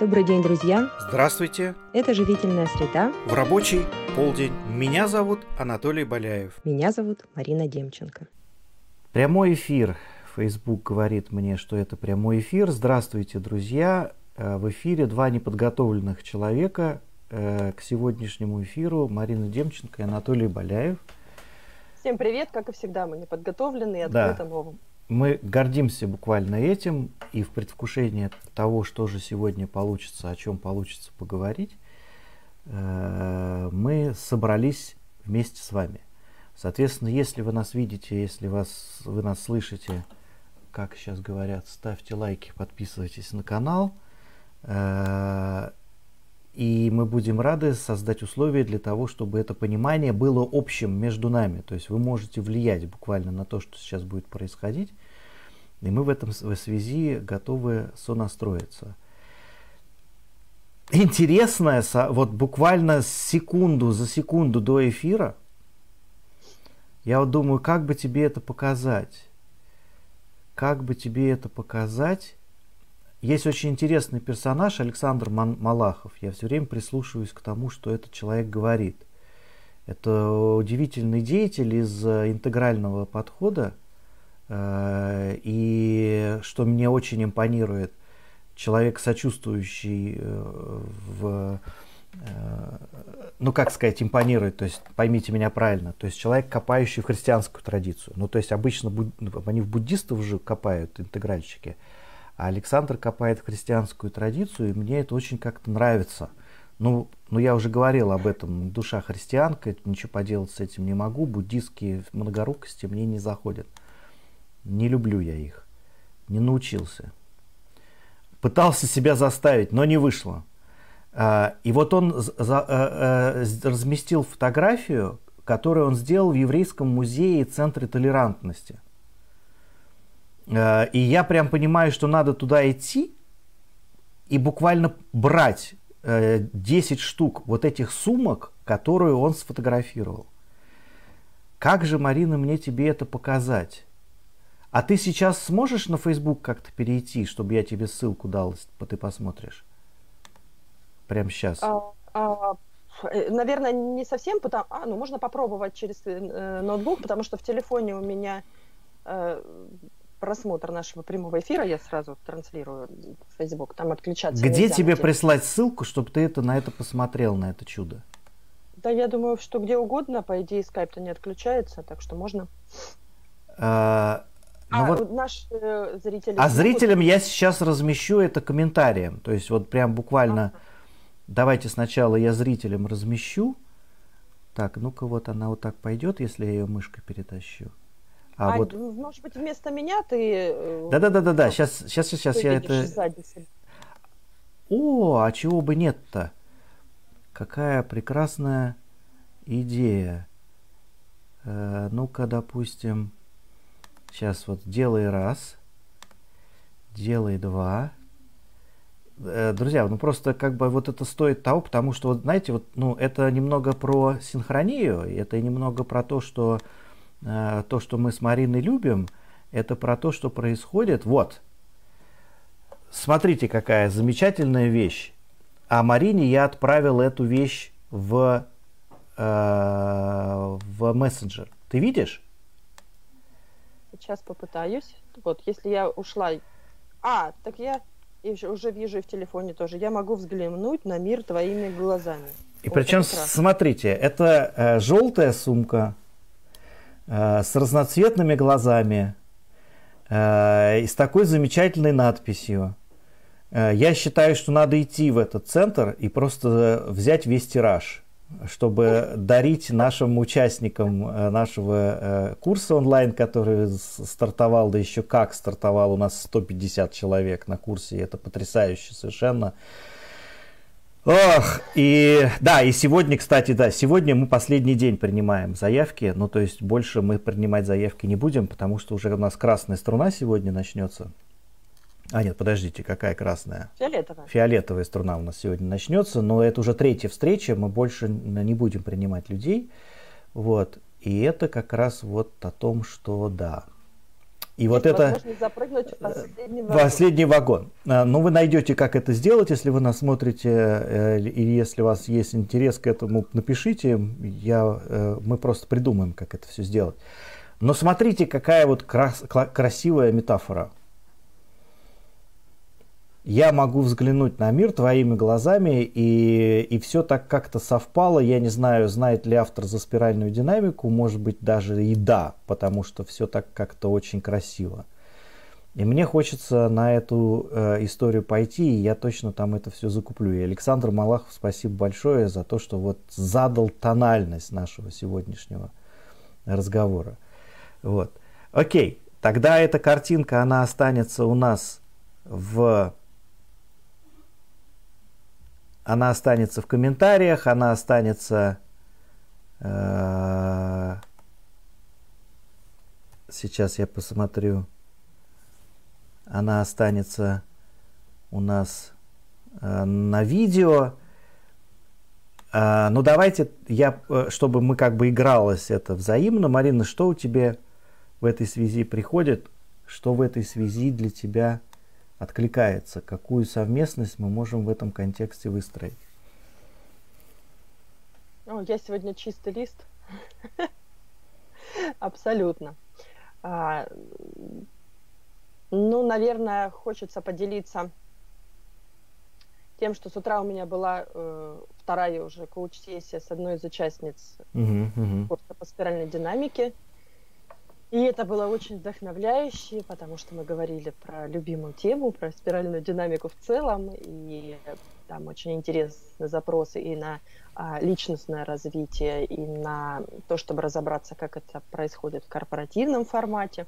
Добрый день, друзья! Здравствуйте! Это «Живительная среда». В рабочий полдень. Меня зовут Анатолий Боляев. Меня зовут Марина Демченко. Прямой эфир. Facebook говорит мне, что это прямой эфир. Здравствуйте, друзья! Э, в эфире два неподготовленных человека э, к сегодняшнему эфиру. Марина Демченко и Анатолий Боляев. Всем привет! Как и всегда, мы неподготовлены и открыты да. новым. Мы гордимся буквально этим, и в предвкушении того, что же сегодня получится, о чем получится поговорить, э, мы собрались вместе с вами. Соответственно, если вы нас видите, если вас, вы нас слышите, как сейчас говорят, ставьте лайки, подписывайтесь на канал. И мы будем рады создать условия для того, чтобы это понимание было общим между нами. То есть вы можете влиять буквально на то, что сейчас будет происходить. И мы в этом в связи готовы сонастроиться. Интересное, вот буквально секунду за секунду до эфира, я вот думаю, как бы тебе это показать? Как бы тебе это показать? Есть очень интересный персонаж Александр Малахов. Я все время прислушиваюсь к тому, что этот человек говорит. Это удивительный деятель из э, интегрального подхода, Э, и что мне очень импонирует, человек сочувствующий э, в ну, как сказать, импонирует, то есть, поймите меня правильно, то есть человек, копающий в христианскую традицию. Ну, то есть, обычно буд... они в буддистов же копают, интегральщики, а Александр копает христианскую традицию, и мне это очень как-то нравится. Ну, ну, я уже говорил об этом, душа христианка, ничего поделать с этим не могу, буддистские многорукости мне не заходят. Не люблю я их. Не научился. Пытался себя заставить, но не вышло. А, и вот он э, э, разместил фотографию, которую он сделал в Еврейском музее Центре толерантности. А, и я прям понимаю, что надо туда идти и буквально брать 10 э, штук вот этих сумок, которые он сфотографировал. Как же, Марина, мне тебе это показать? А ты сейчас сможешь на Facebook как-то перейти, чтобы я тебе ссылку дал, ты посмотришь? Прямо сейчас. А, а, э, наверное, не совсем, потому, а, ну можно попробовать через э, ноутбук, потому что в телефоне у меня э, просмотр нашего прямого эфира, я сразу транслирую в Facebook, там отключаться Где тебе прислать ссылку, чтобы ты это на это посмотрел, на это чудо? Да, я думаю, что где угодно, по идее, скайп-то не отключается, так что можно. А, ну, а вот... наш э, зритель... А зрителям я сейчас размещу это комментарием. То есть вот прям буквально... Ага. Давайте сначала я зрителям размещу. Так, ну-ка вот она вот так пойдет, если я ее мышкой перетащу. А, а вот... может быть, вместо меня ты... Э, Да-да-да-да-да, сейчас, сейчас, сейчас я это... О, а чего бы нет-то? Какая прекрасная идея. Э, ну-ка, допустим... Сейчас вот делай раз, делай два. Э, друзья, ну просто как бы вот это стоит того, потому что, вот знаете, вот, ну это немного про синхронию, это немного про то, что то, что мы с Мариной любим, это про то, что происходит. Вот, смотрите, какая замечательная вещь. А Марине я отправил эту вещь в, э, в мессенджер. Ты видишь? Сейчас попытаюсь. Вот, если я ушла... А, так я уже вижу и в телефоне тоже. Я могу взглянуть на мир твоими глазами. И вот причем, смотрите, это э, желтая сумка э, с разноцветными глазами э, и с такой замечательной надписью. Э, я считаю, что надо идти в этот центр и просто взять весь тираж чтобы дарить нашим участникам э, нашего э, курса онлайн, который стартовал, да еще как стартовал, у нас 150 человек на курсе, это потрясающе совершенно. Ох, и да, и сегодня, кстати, да, сегодня мы последний день принимаем заявки, ну то есть больше мы принимать заявки не будем, потому что уже у нас красная струна сегодня начнется. А нет, подождите, какая красная? Фиолетовая. Фиолетовая струна у нас сегодня начнется, но это уже третья встреча, мы больше не будем принимать людей. Вот. И это как раз вот о том, что да. И вот это запрыгнуть в последний вагон. Последний вагон. А, ну, вы найдете, как это сделать, если вы нас смотрите, э, и если у вас есть интерес к этому, напишите. Я, э, мы просто придумаем, как это все сделать. Но смотрите, какая вот крас, красивая метафора я могу взглянуть на мир твоими глазами, и, и все так как-то совпало. Я не знаю, знает ли автор за спиральную динамику, может быть, даже и да, потому что все так как-то очень красиво. И мне хочется на эту э, историю пойти, и я точно там это все закуплю. И Александр Малахов, спасибо большое за то, что вот задал тональность нашего сегодняшнего разговора. Вот. Окей, тогда эта картинка, она останется у нас в она останется в комментариях, она останется... Э, сейчас я посмотрю. Она останется у нас э, на видео. Э, ну давайте, я, чтобы мы как бы игралось это взаимно. Марина, что у тебя в этой связи приходит? Что в этой связи для тебя откликается, какую совместность мы можем в этом контексте выстроить. О, я сегодня чистый лист. Абсолютно. А, ну, наверное, хочется поделиться тем, что с утра у меня была э, вторая уже коуч-сессия с одной из участниц uh-huh, uh-huh. курса по спиральной динамике. И это было очень вдохновляюще, потому что мы говорили про любимую тему, про спиральную динамику в целом, и там очень интересные запросы и на а, личностное развитие, и на то, чтобы разобраться, как это происходит в корпоративном формате.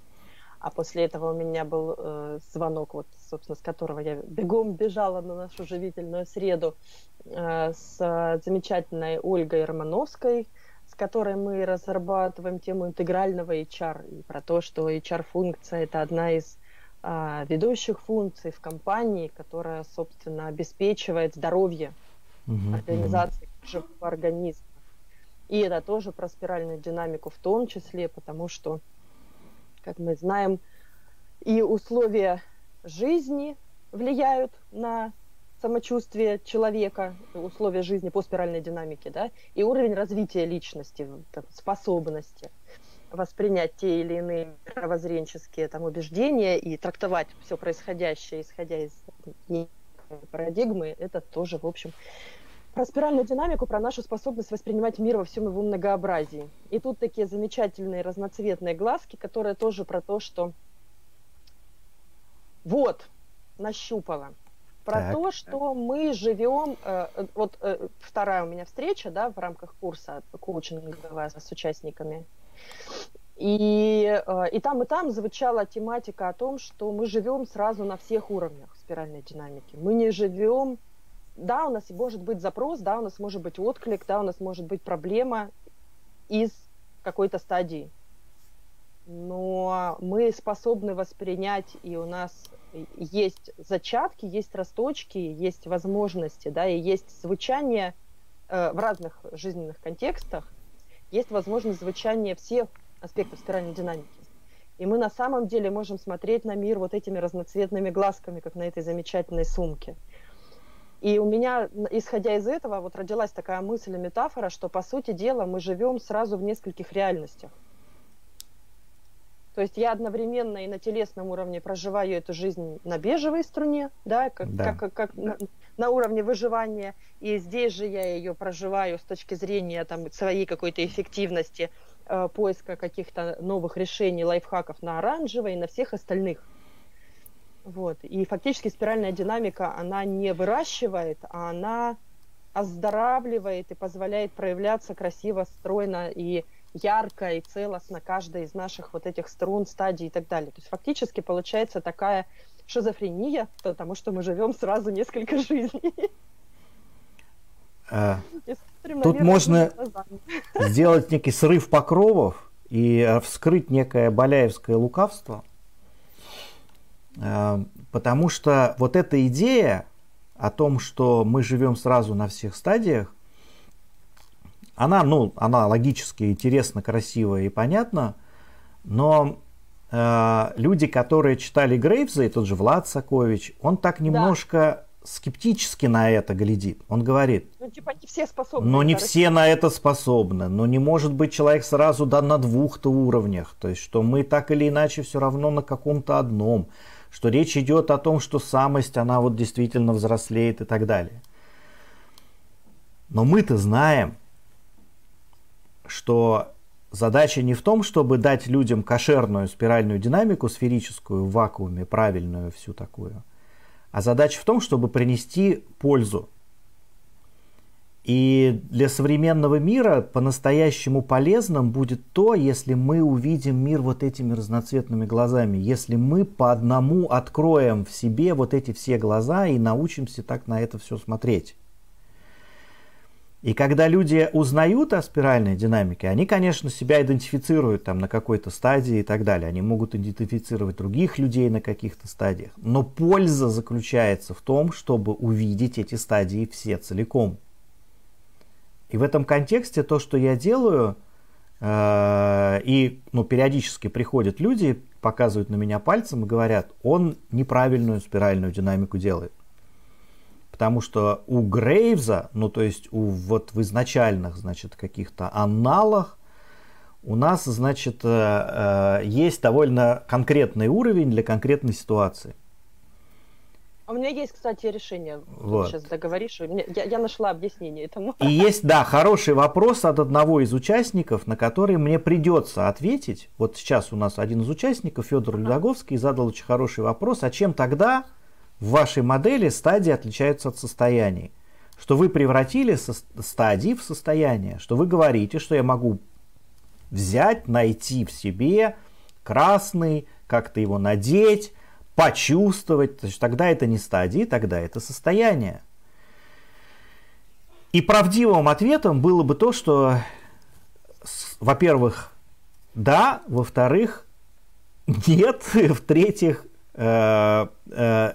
А после этого у меня был э, звонок, вот, собственно, с которого я бегом бежала на нашу живительную среду э, с замечательной Ольгой Романовской, с которой мы разрабатываем тему интегрального HR и про то, что HR-функция – это одна из а, ведущих функций в компании, которая, собственно, обеспечивает здоровье uh-huh, организации uh-huh. живого организма. И это тоже про спиральную динамику в том числе, потому что, как мы знаем, и условия жизни влияют на самочувствие человека, условия жизни по спиральной динамике, да, и уровень развития личности, там, способности воспринять те или иные мировоззренческие там, убеждения и трактовать все происходящее, исходя из парадигмы, это тоже, в общем, про спиральную динамику, про нашу способность воспринимать мир во всем его многообразии. И тут такие замечательные разноцветные глазки, которые тоже про то, что вот, нащупала про так. то, что мы живем, э, э, вот э, вторая у меня встреча, да, в рамках курса коучинговая с участниками, и, и там, и там звучала тематика о том, что мы живем сразу на всех уровнях спиральной динамики. Мы не живем, да, у нас может быть запрос, да, у нас может быть отклик, да, у нас может быть проблема из какой-то стадии. Но мы способны воспринять, и у нас есть зачатки, есть росточки, есть возможности, да, и есть звучание э, в разных жизненных контекстах, есть возможность звучания всех аспектов спиральной динамики. И мы на самом деле можем смотреть на мир вот этими разноцветными глазками, как на этой замечательной сумке. И у меня, исходя из этого, вот родилась такая мысль и метафора, что, по сути дела, мы живем сразу в нескольких реальностях. То есть я одновременно и на телесном уровне проживаю эту жизнь на бежевой струне, да, как, да. как, как на, на уровне выживания, и здесь же я ее проживаю с точки зрения там, своей какой-то эффективности, э, поиска каких-то новых решений, лайфхаков на оранжевой и на всех остальных. Вот. И фактически спиральная динамика, она не выращивает, а она оздоравливает и позволяет проявляться красиво, стройно и ярко и целостно каждая из наших вот этих струн, стадий и так далее. То есть фактически получается такая шизофрения, потому что мы живем сразу несколько жизней. А, тут можно сделать некий срыв покровов и э, вскрыть некое боляевское лукавство, а, потому что вот эта идея о том, что мы живем сразу на всех стадиях, она, ну, она логически интересна, красивая и понятна, но э, люди, которые читали Грейвза, и тот же Влад Сакович, он так немножко да. скептически на это глядит. Он говорит, ну типа не все способны. Но не все на это способны. Но не может быть человек сразу да, на двух-то уровнях. То есть, что мы так или иначе все равно на каком-то одном. Что речь идет о том, что самость, она вот действительно взрослеет и так далее. Но мы-то знаем, что задача не в том, чтобы дать людям кошерную спиральную динамику сферическую в вакууме, правильную всю такую, а задача в том, чтобы принести пользу. И для современного мира по-настоящему полезным будет то, если мы увидим мир вот этими разноцветными глазами, если мы по одному откроем в себе вот эти все глаза и научимся так на это все смотреть. И когда люди узнают о спиральной динамике, они, конечно, себя идентифицируют там на какой-то стадии и так далее. Они могут идентифицировать других людей на каких-то стадиях. Но польза заключается в том, чтобы увидеть эти стадии все целиком. И в этом контексте то, что я делаю, э, и ну, периодически приходят люди, показывают на меня пальцем и говорят, он неправильную спиральную динамику делает. Потому что у Грейвза, ну то есть у вот в изначальных, значит, каких-то аналах, у нас, значит, э, э, есть довольно конкретный уровень для конкретной ситуации. А у меня есть, кстати, решение. Вот. Сейчас договоришь. Я, я нашла объяснение этому. И есть, да, хороший вопрос от одного из участников, на который мне придется ответить. Вот сейчас у нас один из участников, Федор Людоговский, задал очень хороший вопрос. А чем тогда в вашей модели стадии отличаются от состояний. Что вы превратили со стадии в состояние. Что вы говорите, что я могу взять, найти в себе красный, как-то его надеть, почувствовать. То есть тогда это не стадии, тогда это состояние. И правдивым ответом было бы то, что, во-первых, да, во-вторых, нет, в-третьих, э, э,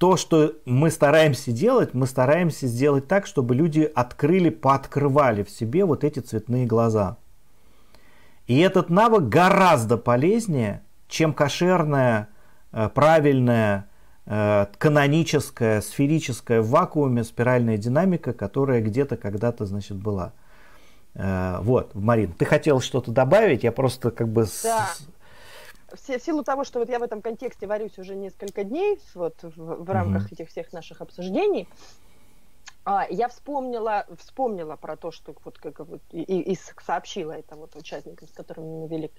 то, что мы стараемся делать, мы стараемся сделать так, чтобы люди открыли, пооткрывали в себе вот эти цветные глаза. И этот навык гораздо полезнее, чем кошерная, э, правильная, э, каноническая, сферическая в вакууме спиральная динамика, которая где-то когда-то, значит, была. Э, вот, Марин, ты хотел что-то добавить? Я просто как бы... Да в силу того, что вот я в этом контексте варюсь уже несколько дней, вот в, в рамках mm-hmm. этих всех наших обсуждений, а, я вспомнила, вспомнила про то, что вот как вот и, и сообщила это вот участникам, с которыми мы вели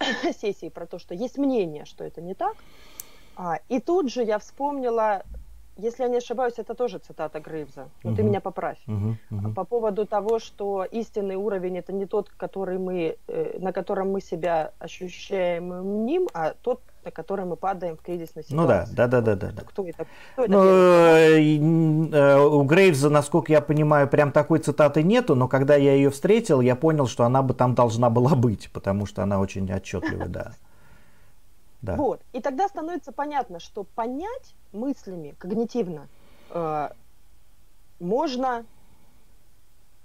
сессии, про то, что есть мнение, что это не так. А, и тут же я вспомнила если я не ошибаюсь, это тоже цитата Грейвза. Но угу. ты меня поправь. Угу, угу. По поводу того, что истинный уровень это не тот, который мы, э, на котором мы себя ощущаем ним, а тот, на который мы падаем в кризисной ситуации. Ну да, да, да, да, да. Кто это? Кто это ну, э, э, у Грейвза, насколько я понимаю, прям такой цитаты нету, но когда я ее встретил, я понял, что она бы там должна была быть, потому что она очень отчетливая, да. Да. Вот. И тогда становится понятно, что понять мыслями когнитивно э, можно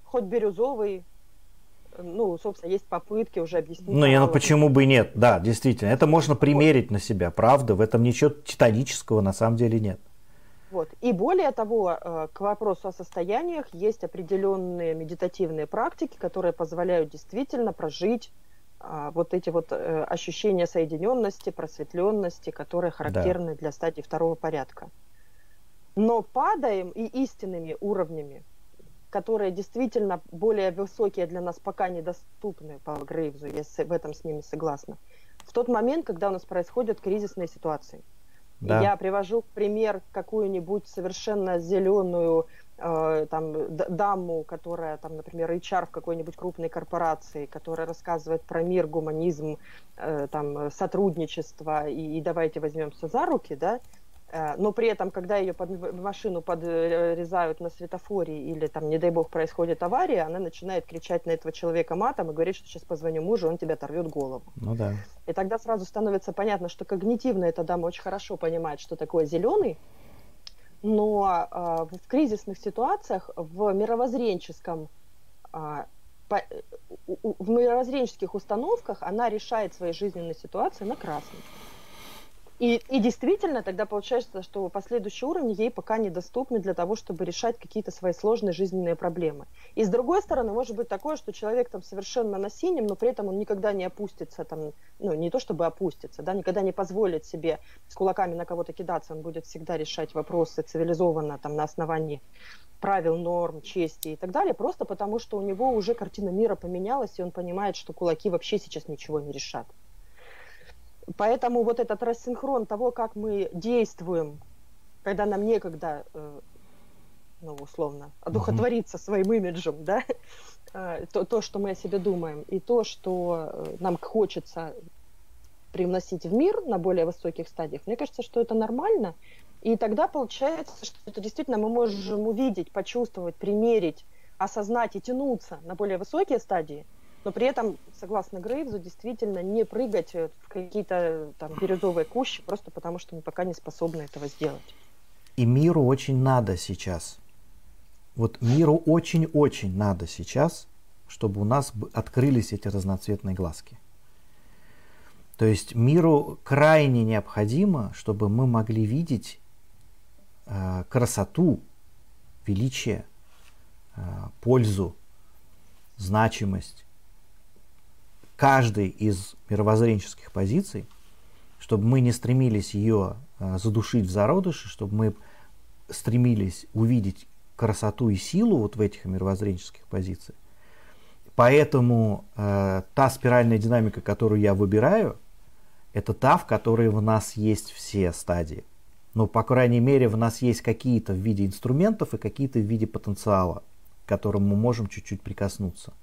хоть бирюзовый, ну, собственно, есть попытки уже объяснить. Ну, я, ну почему бы и нет, да, действительно. Это можно примерить вот. на себя, правда, в этом ничего титанического на самом деле нет. Вот. И более того, э, к вопросу о состояниях есть определенные медитативные практики, которые позволяют действительно прожить вот эти вот э, ощущения соединенности, просветленности, которые характерны да. для стадии второго порядка. Но падаем и истинными уровнями, которые действительно более высокие для нас пока недоступны по Грейвзу, я в этом с ними согласна, в тот момент, когда у нас происходят кризисные ситуации. Да. Я привожу пример какую-нибудь совершенно зеленую там, даму, которая, там, например, HR в какой-нибудь крупной корпорации, которая рассказывает про мир, гуманизм, э, там, сотрудничество, и, и давайте возьмемся за руки, да, э, но при этом, когда ее под машину подрезают на светофоре или там, не дай бог, происходит авария, она начинает кричать на этого человека матом и говорит, что сейчас позвоню мужу, он тебя оторвет голову. Ну да. И тогда сразу становится понятно, что когнитивно эта дама очень хорошо понимает, что такое зеленый, но э, в кризисных ситуациях, в мировоззренческом, э, по, в мировоззренческих установках она решает свои жизненные ситуации на красном. И, и действительно, тогда получается, что последующие уровни ей пока недоступны для того, чтобы решать какие-то свои сложные жизненные проблемы. И с другой стороны, может быть такое, что человек там совершенно на синем, но при этом он никогда не опустится, там, ну, не то чтобы опустится, да, никогда не позволит себе с кулаками на кого-то кидаться, он будет всегда решать вопросы цивилизованно, там, на основании правил, норм, чести и так далее, просто потому что у него уже картина мира поменялась, и он понимает, что кулаки вообще сейчас ничего не решат. Поэтому вот этот рассинхрон того, как мы действуем, когда нам некогда, э, ну, условно, одухотвориться своим имиджем, да, э, то, то, что мы о себе думаем, и то, что э, нам хочется привносить в мир на более высоких стадиях, мне кажется, что это нормально. И тогда получается, что это действительно мы можем увидеть, почувствовать, примерить, осознать и тянуться на более высокие стадии – но при этом, согласно Грейвзу, действительно не прыгать в какие-то там бирюзовые кущи, просто потому что мы пока не способны этого сделать. И миру очень надо сейчас. Вот миру очень-очень надо сейчас, чтобы у нас открылись эти разноцветные глазки. То есть миру крайне необходимо, чтобы мы могли видеть э, красоту, величие, э, пользу, значимость каждой из мировоззренческих позиций, чтобы мы не стремились ее э, задушить в зародыше, чтобы мы стремились увидеть красоту и силу вот в этих мировоззренческих позициях. Поэтому э, та спиральная динамика, которую я выбираю, это та, в которой у нас есть все стадии. Ну, по крайней мере, в нас есть какие-то в виде инструментов и какие-то в виде потенциала, к которым мы можем чуть-чуть прикоснуться.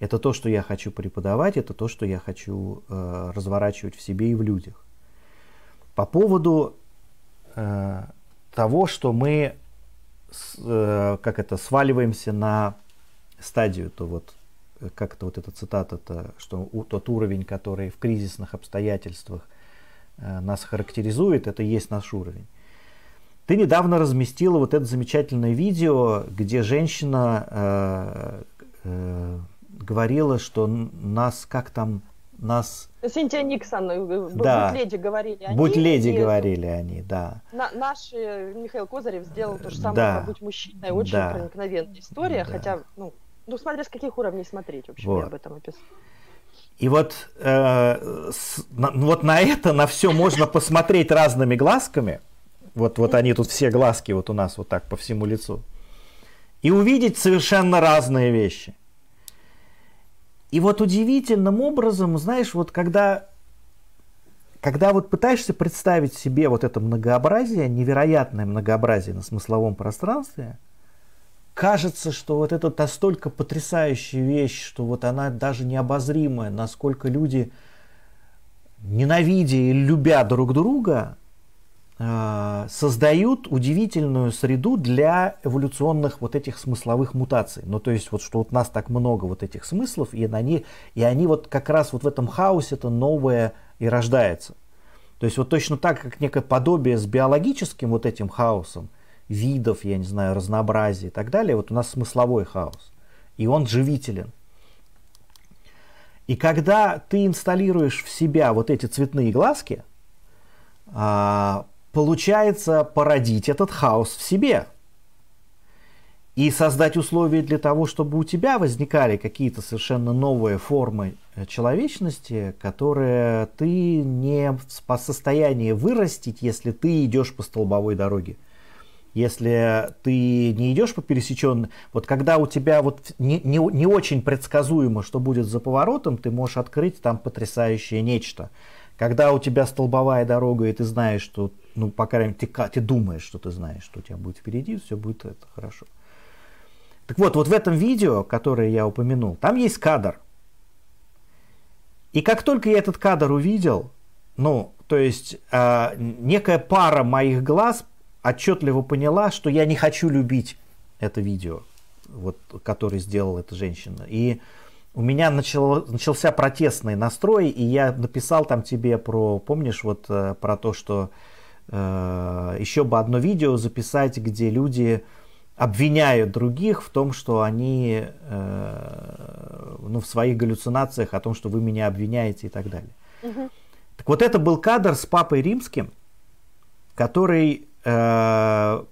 Это то, что я хочу преподавать, это то, что я хочу э, разворачивать в себе и в людях. По поводу э, того, что мы с, э, как это, сваливаемся на стадию, то вот э, как это вот эта цитата, -то, что у, тот уровень, который в кризисных обстоятельствах э, нас характеризует, это и есть наш уровень. Ты недавно разместила вот это замечательное видео, где женщина э, э, говорила, что нас как там нас... Синтия Никсон, да. будь леди говорили они. Будь леди говорили они, да. На, наш э, Михаил Козырев сделал то же самое, да. как будь мужчиной. Очень да. проникновенная история, да. хотя, ну, ну, смотря с каких уровней смотреть, в общем, вот. я об этом описал. И вот, э, с, на, ну, вот на это, на все можно посмотреть разными глазками. Вот, вот они тут все глазки вот у нас вот так по всему лицу. И увидеть совершенно разные вещи. И вот удивительным образом, знаешь, вот когда, когда вот пытаешься представить себе вот это многообразие, невероятное многообразие на смысловом пространстве, кажется, что вот это настолько потрясающая вещь, что вот она даже необозримая, насколько люди, ненавидя и любя друг друга, создают удивительную среду для эволюционных вот этих смысловых мутаций. Ну, то есть, вот что вот у нас так много вот этих смыслов, и они, и они вот как раз вот в этом хаосе это новое и рождается. То есть, вот точно так, как некое подобие с биологическим вот этим хаосом, видов, я не знаю, разнообразия и так далее, вот у нас смысловой хаос. И он живителен. И когда ты инсталируешь в себя вот эти цветные глазки, а, получается породить этот хаос в себе и создать условия для того, чтобы у тебя возникали какие-то совершенно новые формы э, человечности, которые ты не в состоянии вырастить, если ты идешь по столбовой дороге. Если ты не идешь по пересеченной, вот когда у тебя вот не, не, не очень предсказуемо, что будет за поворотом, ты можешь открыть там потрясающее нечто. Когда у тебя столбовая дорога, и ты знаешь, что ну, по крайней мере, ты, ты думаешь, что ты знаешь, что у тебя будет впереди, все будет это хорошо. Так вот, вот в этом видео, которое я упомянул, там есть кадр. И как только я этот кадр увидел, ну, то есть э, некая пара моих глаз отчетливо поняла, что я не хочу любить это видео, вот, которое сделала эта женщина. И у меня начало, начался протестный настрой, и я написал там тебе про, помнишь, вот э, про то, что Э, еще бы одно видео записать, где люди обвиняют других в том, что они э, ну, в своих галлюцинациях о том, что вы меня обвиняете и так далее. Угу. Так вот это был кадр с папой римским, который э,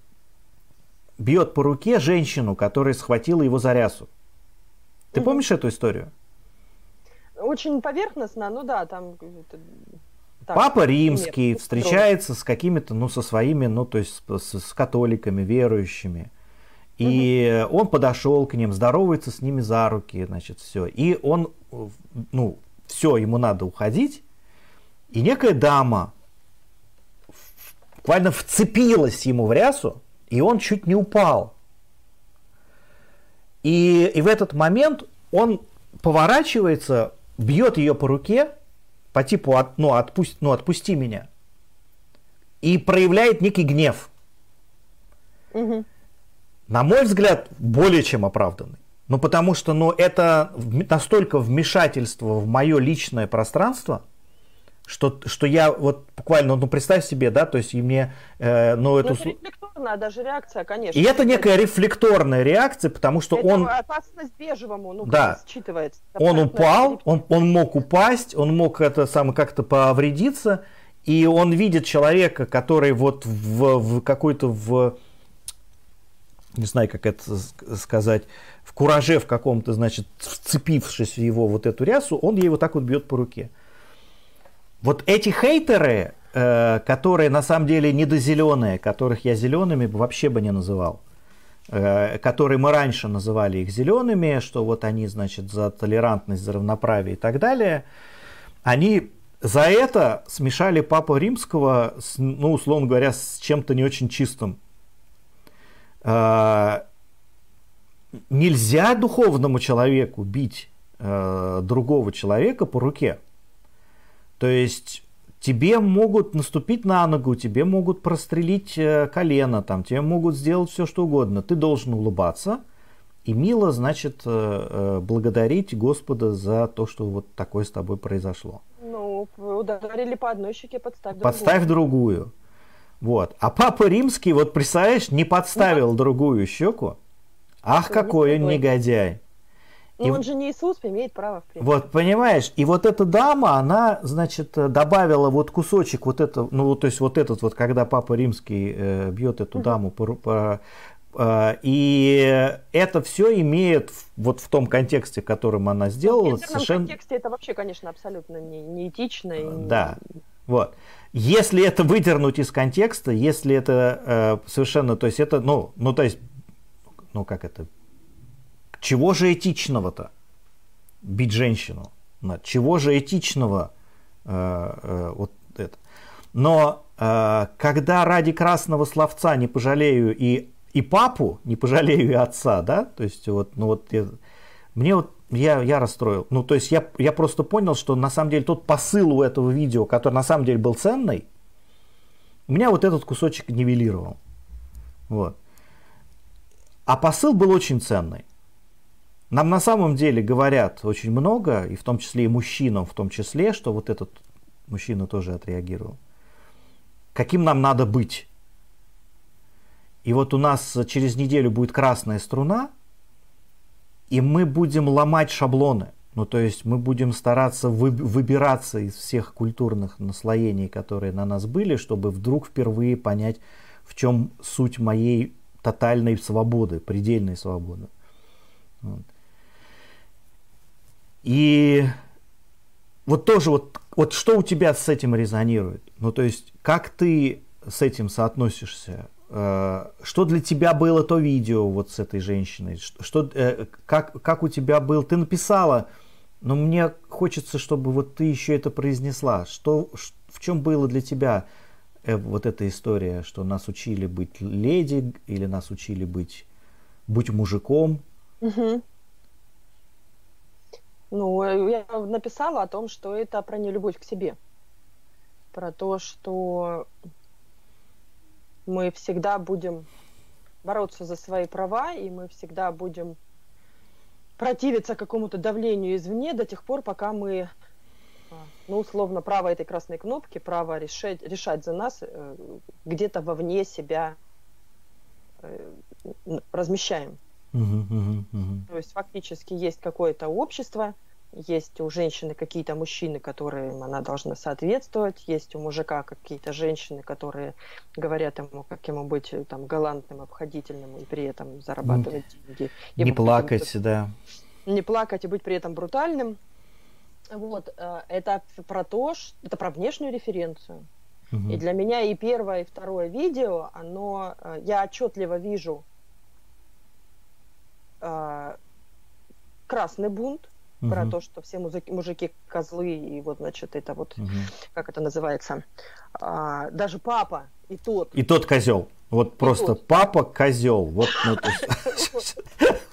бьет по руке женщину, которая схватила его за рясу. Ты угу. помнишь эту историю? Очень поверхностно, ну да, там... Так, Папа римский нет, встречается с какими-то, ну, со своими, ну, то есть с, с католиками, верующими. И угу. он подошел к ним, здоровается с ними за руки, значит, все. И он, ну, все, ему надо уходить. И некая дама буквально вцепилась ему в рясу, и он чуть не упал. И, и в этот момент он поворачивается, бьет ее по руке, по типу от, ну, отпусти, ну, отпусти меня, и проявляет некий гнев. Угу. На мой взгляд, более чем оправданный. Ну, потому что ну, это настолько вмешательство в мое личное пространство – что, что я вот буквально, ну представь себе, да, то есть и мне, э, ну, ну эту... Это рефлекторная даже реакция, конечно. И это некая рефлекторная реакция, потому что это он... опасность бежевому, ну, да. считывается. Он упал, он, он мог упасть, он мог это самое как-то повредиться, и он видит человека, который вот в, в какой-то в не знаю, как это сказать, в кураже в каком-то, значит, вцепившись в его вот эту рясу, он ей вот так вот бьет по руке. Вот эти хейтеры, э, которые на самом деле недозеленые, которых я зелеными вообще бы не называл, э, которые мы раньше называли их зелеными, что вот они, значит, за толерантность, за равноправие и так далее, они за это смешали Папу Римского, с, ну, условно говоря, с чем-то не очень чистым. Э, нельзя духовному человеку бить другого человека по руке. То есть тебе могут наступить на ногу, тебе могут прострелить э, колено, там, тебе могут сделать все, что угодно. Ты должен улыбаться и мило, значит, э, э, благодарить Господа за то, что вот такое с тобой произошло. Ну, ударили по одной щеке, подставь другую. Подставь другую. Вот. А Папа Римский, вот представляешь, не подставил ну, другую щеку. Ах, какой он негодяй. Но и... он же не Иисус, имеет право, в принципе. Вот, понимаешь, и вот эта дама, она, значит, добавила вот кусочек вот это, ну, то есть вот этот вот, когда Папа Римский э, бьет эту угу. даму по, по э, и это все имеет вот в том контексте, в котором она сделала, в совершенно... контексте это вообще, конечно, абсолютно не, неэтично. И... Да, вот. Если это выдернуть из контекста, если это э, совершенно, то есть это, ну, ну, то есть, ну, как это, чего же этичного-то бить женщину? Чего же этичного э, э, вот это? Но э, когда ради красного словца не пожалею и, и папу, не пожалею и отца, да, то есть вот, ну вот я, мне вот я, я расстроил. Ну, то есть я, я просто понял, что на самом деле тот посыл у этого видео, который на самом деле был ценный, у меня вот этот кусочек нивелировал. Вот. А посыл был очень ценный. Нам на самом деле говорят очень много, и в том числе и мужчинам, в том числе, что вот этот мужчина тоже отреагировал. Каким нам надо быть? И вот у нас через неделю будет красная струна, и мы будем ломать шаблоны. Ну, то есть мы будем стараться вы, выбираться из всех культурных наслоений, которые на нас были, чтобы вдруг впервые понять, в чем суть моей тотальной свободы, предельной свободы. Вот. И вот тоже вот, вот что у тебя с этим резонирует? Ну, то есть, как ты с этим соотносишься? Э, что для тебя было то видео вот с этой женщиной? Что, э, как, как у тебя был? Ты написала, но мне хочется, чтобы вот ты еще это произнесла. Что, в чем было для тебя э, вот эта история, что нас учили быть леди или нас учили быть, быть мужиком? Угу. Ну, я написала о том, что это про нелюбовь к себе. Про то, что мы всегда будем бороться за свои права, и мы всегда будем противиться какому-то давлению извне до тех пор, пока мы, а, ну, условно, право этой красной кнопки, право решать, решать за нас э, где-то вовне себя э, размещаем. Мгм, мгм. То есть фактически есть какое-то общество, есть у женщины какие-то мужчины, которым она должна соответствовать, есть у мужика какие-то женщины, которые говорят ему, как ему быть э, там галантным, обходительным и при этом зарабатывать деньги. Не плакать, да. не плакать и быть при этом брутальным. Вот, э, это про то, ш- это про внешнюю референцию. Мгм. И для меня и первое, и второе видео, оно, э, я отчетливо вижу э, красный бунт, про Мгм. то, что все музыки- мужики козлы, и вот, значит, это вот, Мгм. как это называется, а, даже папа и тот. И тот козел. Вот просто тот. папа козел. Вот, ну,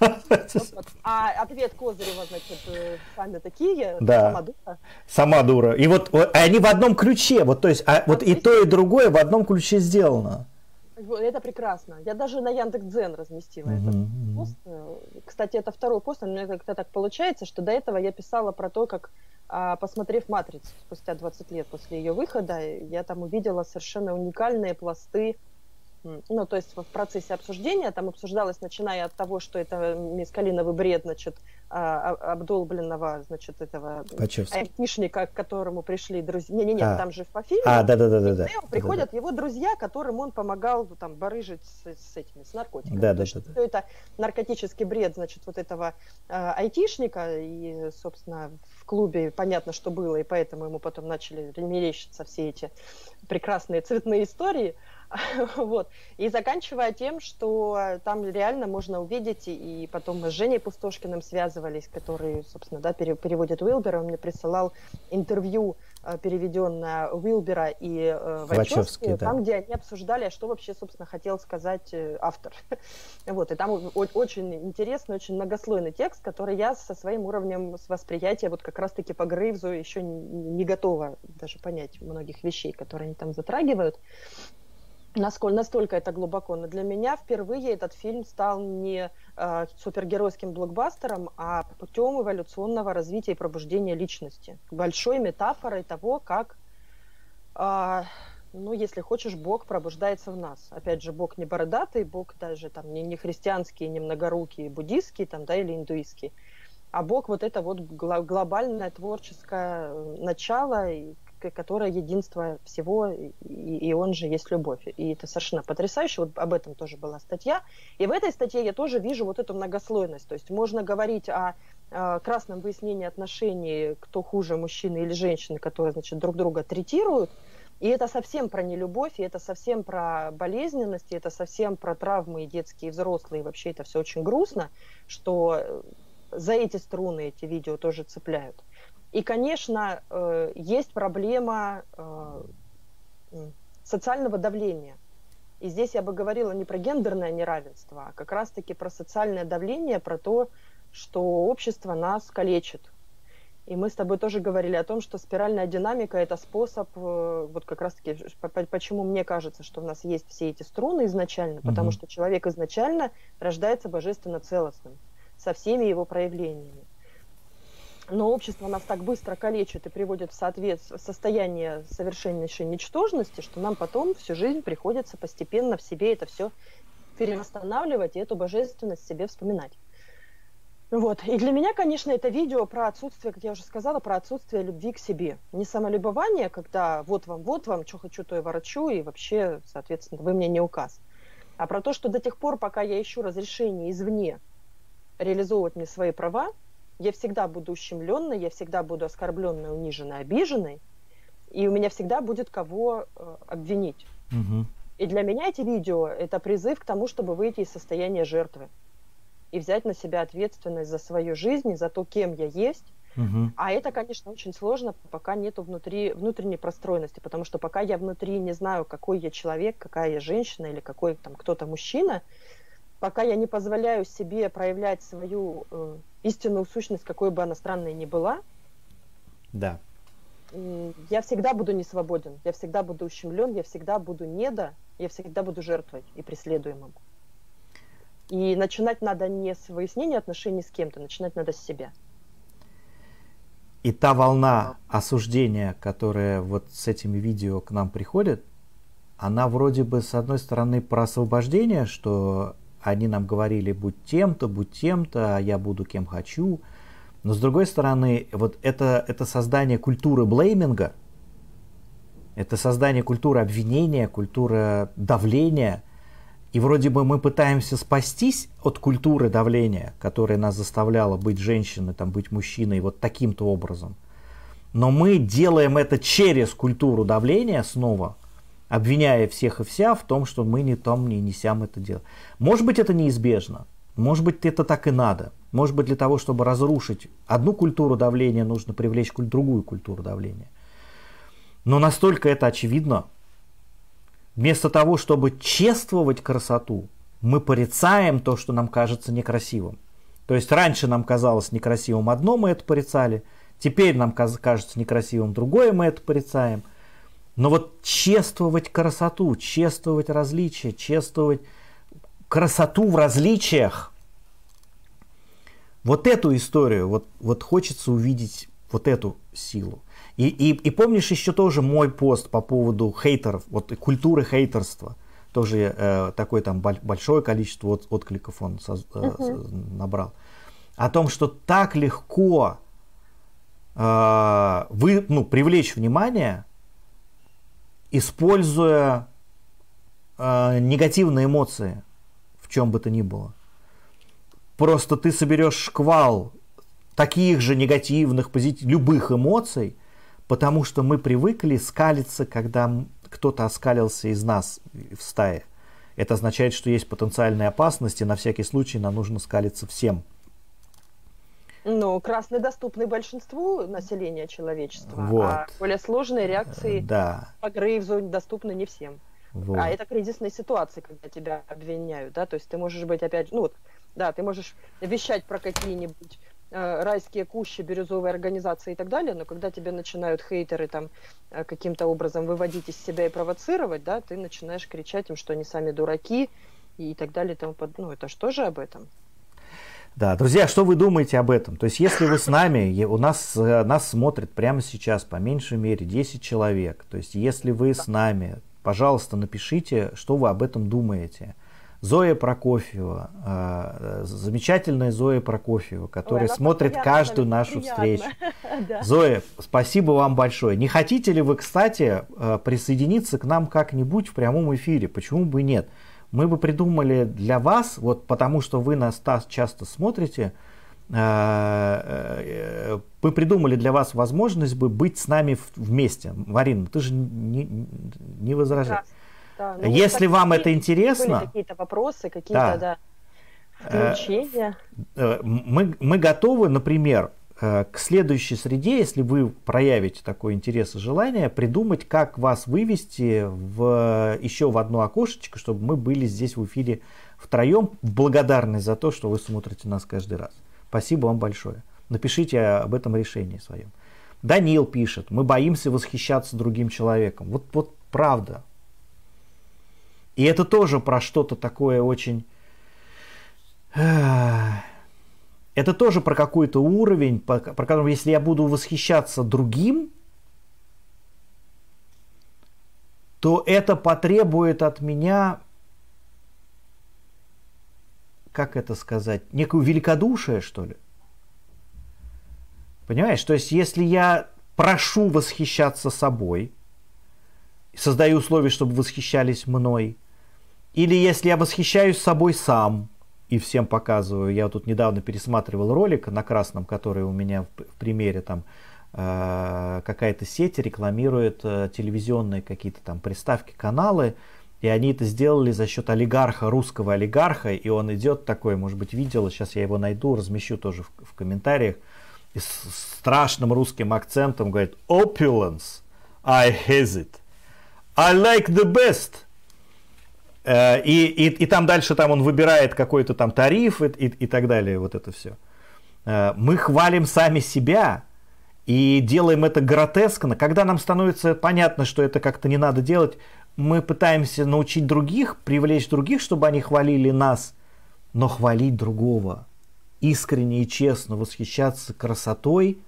Вот. А ответ Козырева, значит, э, сами такие, Да. сама дура. Сама дура. И вот вот они в одном ключе. Вот, то есть, а, вот и то, и другое в одном ключе сделано. Это прекрасно. Я даже на Яндекс.Дзен разместила Мгм, этот пост. Э, Кстати, это второй пост, у меня как-то так получается, что до этого я писала про то, как, а, посмотрев «Матрицу» спустя 20 лет после ее выхода, я там увидела совершенно уникальные пласты Ну, то есть в процессе обсуждения там обсуждалось, начиная от того, что это мискалиновый бред, значит, а, а- обдолбленного, значит, этого айтишника, к которому пришли друзья. Не-не-не, А. там же по фильму А, да, да, да, да, приходят его друзья, которым он помогал там барыжить с, с этими, с наркотиками. Да, да, да, да. Все это наркотический бред, значит, вот этого э, айтишника, и, собственно, в клубе понятно, что было, и поэтому ему потом начали мерещиться все эти прекрасные цветные истории. Вот. И заканчивая тем, что там реально можно увидеть, и потом мы с Женей Пустошкиным связывались, который, собственно, да, пере- переводит Уилбера, он мне присылал интервью, э, переведенное Уилбера и э, Вачовски, Вачовски, да. там, где они обсуждали, что вообще, собственно, хотел сказать э, автор. Вот, и там очень интересный, очень многослойный текст, который я со своим уровнем с восприятия вот как раз-таки по Грейвзу еще не, не готова даже понять многих вещей, которые они там затрагивают. Насколько, настолько это глубоко. Но для меня впервые этот фильм стал не э, супергеройским блокбастером, а путем эволюционного развития и пробуждения личности. Большой метафорой того, как, а, ну, если хочешь, Бог пробуждается в нас. Опять же, Бог не бородатый, Бог даже там не, не христианский, не многорукий, буддийский там, да, или индуистский. А Бог вот это вот глобальное творческое э, начало, и к- которое единство всего, и, и он же есть любовь. И это совершенно потрясающе. Вот об этом тоже была статья. И в этой статье я тоже вижу вот эту многослойность. То есть можно говорить о, э, красном выяснении отношений, кто хуже, мужчины или женщины, которые, значит, друг друга третируют. И это совсем про нелюбовь, и это совсем про болезненность, и это совсем про травмы и детские, и взрослые. И вообще это все очень грустно, что э, за эти струны эти видео тоже цепляют. И, конечно, э, есть проблема э, социального давления. И здесь я бы говорила не про гендерное неравенство, а как раз-таки про социальное давление, про то, что общество нас калечит. И мы с тобой тоже говорили о том, что спиральная динамика – это способ, э, вот как раз-таки, почему мне кажется, что у нас есть все эти струны изначально, потому Мгм. что человек изначально рождается божественно целостным, со всеми его проявлениями. Но общество нас так быстро калечит и приводит в, соответ... в состояние совершеннейшей ничтожности, что нам потом всю жизнь приходится постепенно в себе это все перевосстанавливать и эту божественность себе вспоминать. Вот. И для меня, конечно, это видео про отсутствие, как я уже сказала, про отсутствие любви к себе. Не самолюбование, когда вот вам, вот вам, что хочу, то и ворочу, и вообще, соответственно, вы мне не указ. А про то, что до тех пор, пока я ищу разрешение извне реализовывать мне свои права, я всегда буду ущемленной, я всегда буду оскорбленной, униженной, обиженной, и у меня всегда будет кого э, обвинить. Мгм. И для меня эти видео – это призыв к тому, чтобы выйти из состояния жертвы и взять на себя ответственность за свою жизнь и за то, кем я есть. Мгм. А это, конечно, очень сложно, пока нету внутри, внутренней простроенности, потому что пока я внутри не знаю, какой я человек, какая я женщина или какой там кто-то мужчина, пока я не позволяю себе проявлять свою э, истинную сущность, какой бы она странной ни была, Да. м, я всегда буду не свободен, я всегда буду ущемлен, я всегда буду недо, я всегда буду жертвой и преследуемым. И начинать надо не с выяснения отношений с кем-то, начинать надо с себя. И та волна осуждения, которая вот с этими видео к нам приходит, она вроде бы с одной стороны про освобождение, что они нам говорили, будь тем-то, будь тем-то, я буду кем хочу. Но с другой стороны, вот это, это создание культуры блейминга, это создание культуры обвинения, культуры давления. И вроде бы мы пытаемся спастись от культуры давления, которая нас заставляла быть женщиной, там, быть мужчиной вот таким-то образом. Но мы делаем это через культуру давления снова, обвиняя всех и вся в том, что мы не том, не несем это дело. Может быть, это неизбежно. Может быть, это так и надо. Может быть, для того, чтобы разрушить одну культуру давления, нужно привлечь другую культуру давления. Но настолько это очевидно. Вместо того, чтобы чествовать красоту, мы порицаем то, что нам кажется некрасивым. То есть раньше нам казалось некрасивым одно, мы это порицали. Теперь нам кажется некрасивым другое, мы это порицаем. Но вот чествовать красоту, чествовать различия, чествовать красоту в различиях, вот эту историю, вот, вот хочется увидеть вот эту силу. И, и, и помнишь еще тоже мой пост по поводу хейтеров, вот культуры хейтерства. Тоже э, такое там большое количество от, откликов он со, uh-huh. набрал. О том, что так легко э, вы, ну, привлечь внимание, используя э, негативные эмоции в чем бы то ни было. Просто ты соберешь шквал таких же негативных, позитив, любых эмоций, потому что мы привыкли скалиться, когда кто-то оскалился из нас в стае. Это означает, что есть потенциальные опасности, на всякий случай нам нужно скалиться всем. Ну, красный доступный большинству населения человечества, вот. а более сложные реакции да. в зоне доступны не всем. Вот. А это кризисные ситуации, когда тебя обвиняют, да, то есть ты можешь быть опять, ну да, ты можешь вещать про какие-нибудь Э, райские кущи, бирюзовые организации и так далее, но когда тебе начинают хейтеры там э, каким-то образом выводить из себя и провоцировать, да, ты начинаешь кричать им, что они сами дураки и так далее и тому подобное. Ну, это что же об этом? Да, друзья, что вы думаете об этом? То есть, если вы с нами, у нас, э, нас смотрит прямо сейчас по меньшей мере 10 человек. То есть, если вы с нами, пожалуйста, напишите, что вы об этом думаете. Зоя Прокофьева, э, замечательная Зоя Прокофьева, которая Ой, смотрит каждую нашу приятно. встречу. да. Зоя, спасибо вам большое. Не хотите ли вы, кстати, э, присоединиться к нам как-нибудь в прямом эфире? Почему бы нет? Мы бы придумали для вас, вот потому что вы нас часто смотрите, э, мы придумали для вас возможность бы быть с нами вмесе. Марина, ты же не, не возражаешь. Да, ну, Если вот вам это интересно... какие-то вопросы, какие-то, да, да включения. Э, э, мы, мы готовы, например, э, к следующей среде, если вы проявите такой интерес и желание, придумать, как вас вывести в, еще в одно окошечко, чтобы мы были здесь в эфире втроем, благодарны за то, что вы смотрите нас каждый раз. Спасибо вам большое. Напишите об этом решении своем. Данил пишет, мы боимся восхищаться другим человеком. Вот, вот правда, и это тоже про что-то такое очень... Это тоже про какой-то уровень, про которым, если я буду восхищаться другим, то это потребует от меня, как это сказать, некую великодушие, что ли. Понимаешь? То есть, если я прошу восхищаться собой, создаю условия, чтобы восхищались мной – или если я восхищаюсь собой сам и всем показываю, я тут недавно пересматривал ролик на красном, который у меня в, примере там э, какая-то сеть рекламирует э, телевизионные какие-то там приставки, каналы, и они это сделали за счет олигарха, русского олигарха, и он идет такой, может быть, видел, сейчас я его найду, размещу тоже в, в комментариях, и с страшным русским акцентом говорит «Opulence, I hate it, I like the best». Э, и, и, и там дальше там он выбирает какой-то там тариф и, и, и так далее, вот это все. Э, мы хвалим сами себя и делаем это гротескно. Когда нам становится понятно, что это как-то не надо делать, мы пытаемся научить других, привлечь других, чтобы они хвалили нас, но хвалить другого, искренне и честно восхищаться красотой,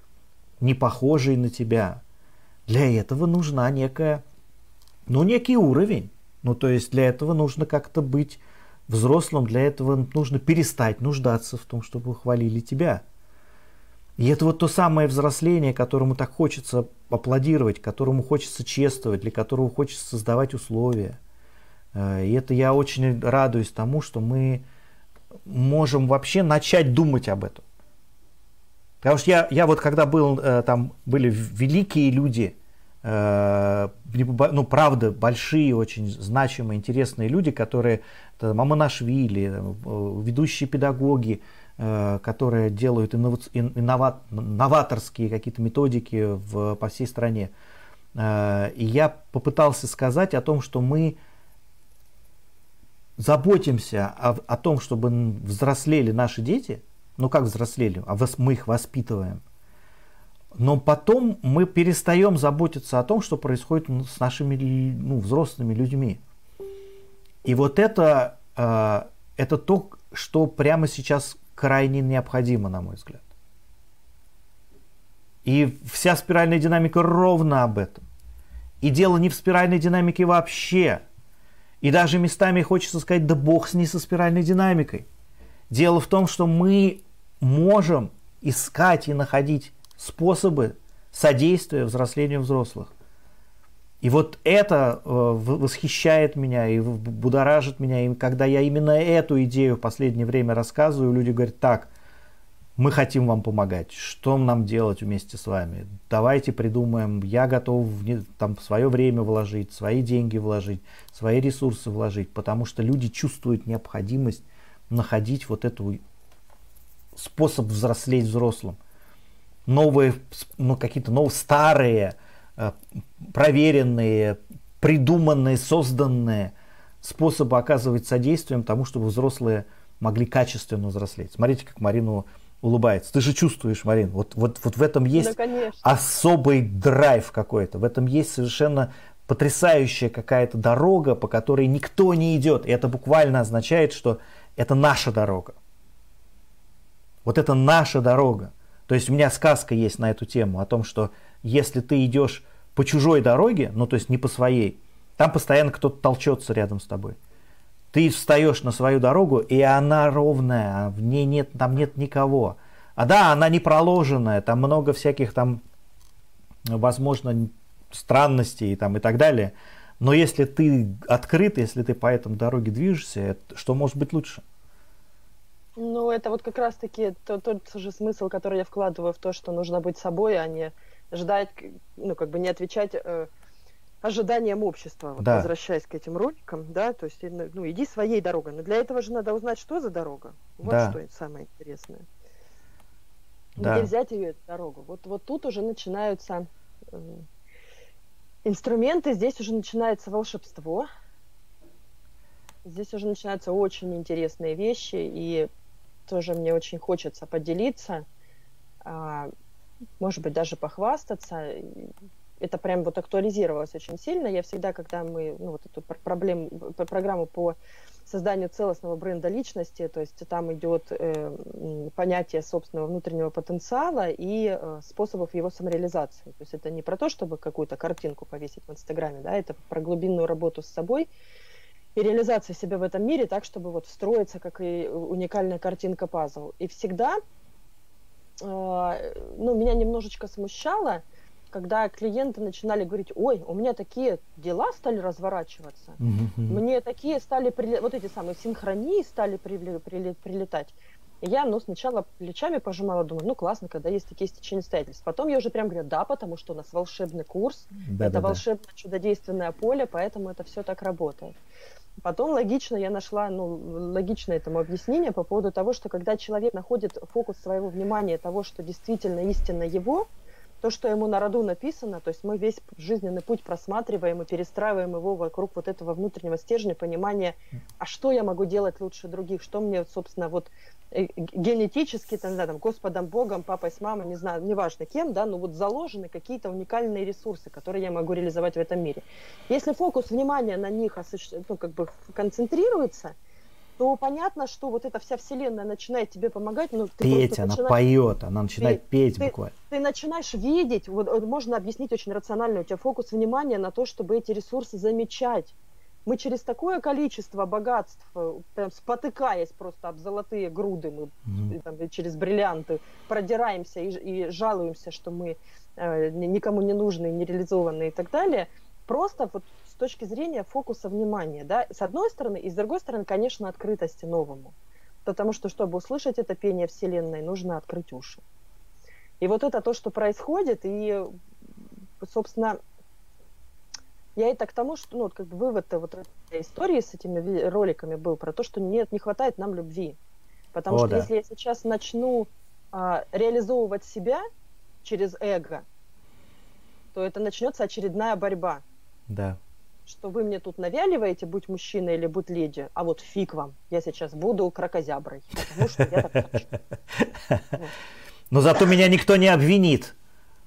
не похожей на тебя. Для этого нужна некая, ну, некий уровень. Ну, то есть для этого нужно как-то быть Взрослым для этого нужно перестать нуждаться в том, чтобы хвалили тебя. И это вот то самое взросление, которому так хочется аплодировать, которому хочется чествовать, для которого хочется создавать условия. Э, и это я очень радуюсь тому, что мы можем вообще начать думать об этом. Потому что я, я вот когда был, э, там были великие люди, ну, правда, большие, очень значимые, интересные люди, которые, это Мамонашвили, ведущие педагоги, Э, которые делают инноват, новаторские какие-то методики в, по всей стране. Э, и я попытался сказать о том, что мы заботимся о, о том, чтобы взрослели наши дети, ну как взрослели, а мы их воспитываем. Но потом мы перестаем заботиться о том, что происходит с нашими ну, взрослыми людьми. И вот это, э, это то, что прямо сейчас крайне необходимо, на мой взгляд. И вся спиральная динамика ровно об этом. И дело не в спиральной динамике вообще. И даже местами хочется сказать, да бог с ней со спиральной динамикой. Дело в том, что мы можем искать и находить способы содействия взрослению взрослых. И вот это э, восхищает меня и будоражит меня. И когда я именно эту идею в последнее время рассказываю, люди говорят, так, мы хотим вам помогать. Что нам делать вместе с вами? Давайте придумаем. Я готов там свое время вложить, свои деньги вложить, свои ресурсы вложить, потому что люди чувствуют необходимость находить вот эту способ взрослеть взрослым. Новые, ну какие-то новые, старые, Э, проверенные, придуманные, созданные способы оказывать содействием тому, чтобы взрослые могли качественно взрослеть. Смотрите, как Марину улыбается. Ты же чувствуешь, Марин, вот, вот, вот в этом есть да, особый драйв какой-то, в этом есть совершенно потрясающая какая-то дорога, по которой никто не идет. И это буквально означает, что это наша дорога. Вот это наша дорога. То есть у меня сказка есть на эту тему о том, что если ты идешь по чужой дороге, ну то есть не по своей, там постоянно кто-то толчется рядом с тобой. Ты встаешь на свою дорогу, и она ровная, в ней нет, там нет никого. А да, она не проложенная, там много всяких там, возможно, странностей там, и так далее. Но если ты открыт, если ты по этой дороге движешься, что может быть лучше? Ну, это вот как раз-таки тот, тот же смысл, который я вкладываю в то, что нужно быть собой, а не ждать, ну, как бы не отвечать э, ожиданиям общества, вот, да. возвращаясь к этим роликам, да, то есть, ну, ну, иди своей дорогой. Но для этого же надо узнать, что за дорога. Вот да. что самое интересное. Да. Где взять ее, эту дорогу? Вот, вот тут уже начинаются э, инструменты, здесь уже начинается волшебство. Здесь уже начинаются очень интересные вещи, и тоже мне очень хочется поделиться. А, может быть, даже похвастаться. Это прям вот актуализировалось очень сильно. Я всегда, когда мы, ну, вот эту проблему, программу по созданию целостного бренда личности, то есть там идет э, понятие собственного внутреннего потенциала и э, способов его самореализации. То есть это не про то, чтобы какую-то картинку повесить в Инстаграме, да, это про глубинную работу с собой и реализацию себя в этом мире так, чтобы вот встроиться как и уникальная картинка пазл. И всегда а, ну, меня немножечко смущало, когда клиенты начинали говорить, ой, у меня такие дела стали разворачиваться, mm-hmm. мне такие стали, при... вот эти самые синхронии стали при... При... прилетать. И я, ну, сначала плечами пожимала, думаю, ну, классно, когда есть такие стечения обстоятельств. Потом я уже прям говорю, да, потому что у нас волшебный курс, да, это да, волшебное да. чудодейственное поле, поэтому это все так работает. Потом логично я нашла, ну, логичное этому объяснение по поводу того, что когда человек находит фокус своего внимания того, что действительно истинно его, то, что ему на роду написано, то есть мы весь жизненный путь просматриваем и перестраиваем его вокруг вот этого внутреннего стержня, понимания, а что я могу делать лучше других, что мне, собственно, вот генетически, там, да, там, Господом Богом, папой с мамой, не знаю, неважно кем, да, но вот заложены какие-то уникальные ресурсы, которые я могу реализовать в этом мире. Если фокус внимания на них ну, как бы концентрируется, то понятно, что вот эта вся вселенная начинает тебе помогать. Ну, ты петь, она начинаешь... поет, она начинает петь ты, буквально. Ты начинаешь видеть, вот можно объяснить очень рационально, у тебя фокус внимания на то, чтобы эти ресурсы замечать. Мы через такое количество богатств, прям спотыкаясь просто об золотые груды, мы mm-hmm. там, через бриллианты продираемся и, и жалуемся, что мы э, никому не нужны, нереализованные и так далее. Просто вот с точки зрения фокуса внимания, да, с одной стороны, и с другой стороны, конечно, открытости новому. Потому что, чтобы услышать это пение Вселенной, нужно открыть уши. И вот это то, что происходит, и, собственно, я это к тому, что, ну, как бы вывод вот этой истории с этими роликами был про то, что нет, не хватает нам любви. Потому О, что да. если я сейчас начну а, реализовывать себя через эго, то это начнется очередная борьба. Да. Что вы мне тут навяливаете, будь мужчиной или будь леди, а вот фиг вам, я сейчас буду крокозяброй, потому что я так хочу. Но зато меня никто не обвинит.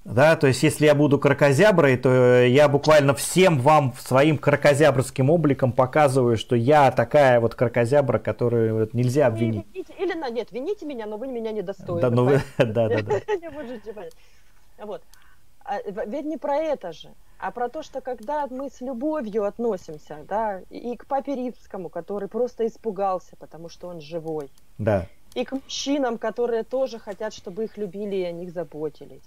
Да, то есть, если я буду крокозяброй, то я буквально всем вам своим крокозябрским обликом показываю, что я такая вот крокозябра, которую вот нельзя обвинить. Или, или нет, вините меня, но вы меня не достойны. Да, ну, да, да, да. Вот. А, ведь не про это же, а про то, что когда мы с любовью относимся, да, и к папе римскому, который просто испугался, потому что он живой. Да. И к мужчинам, которые тоже хотят, чтобы их любили и о них заботились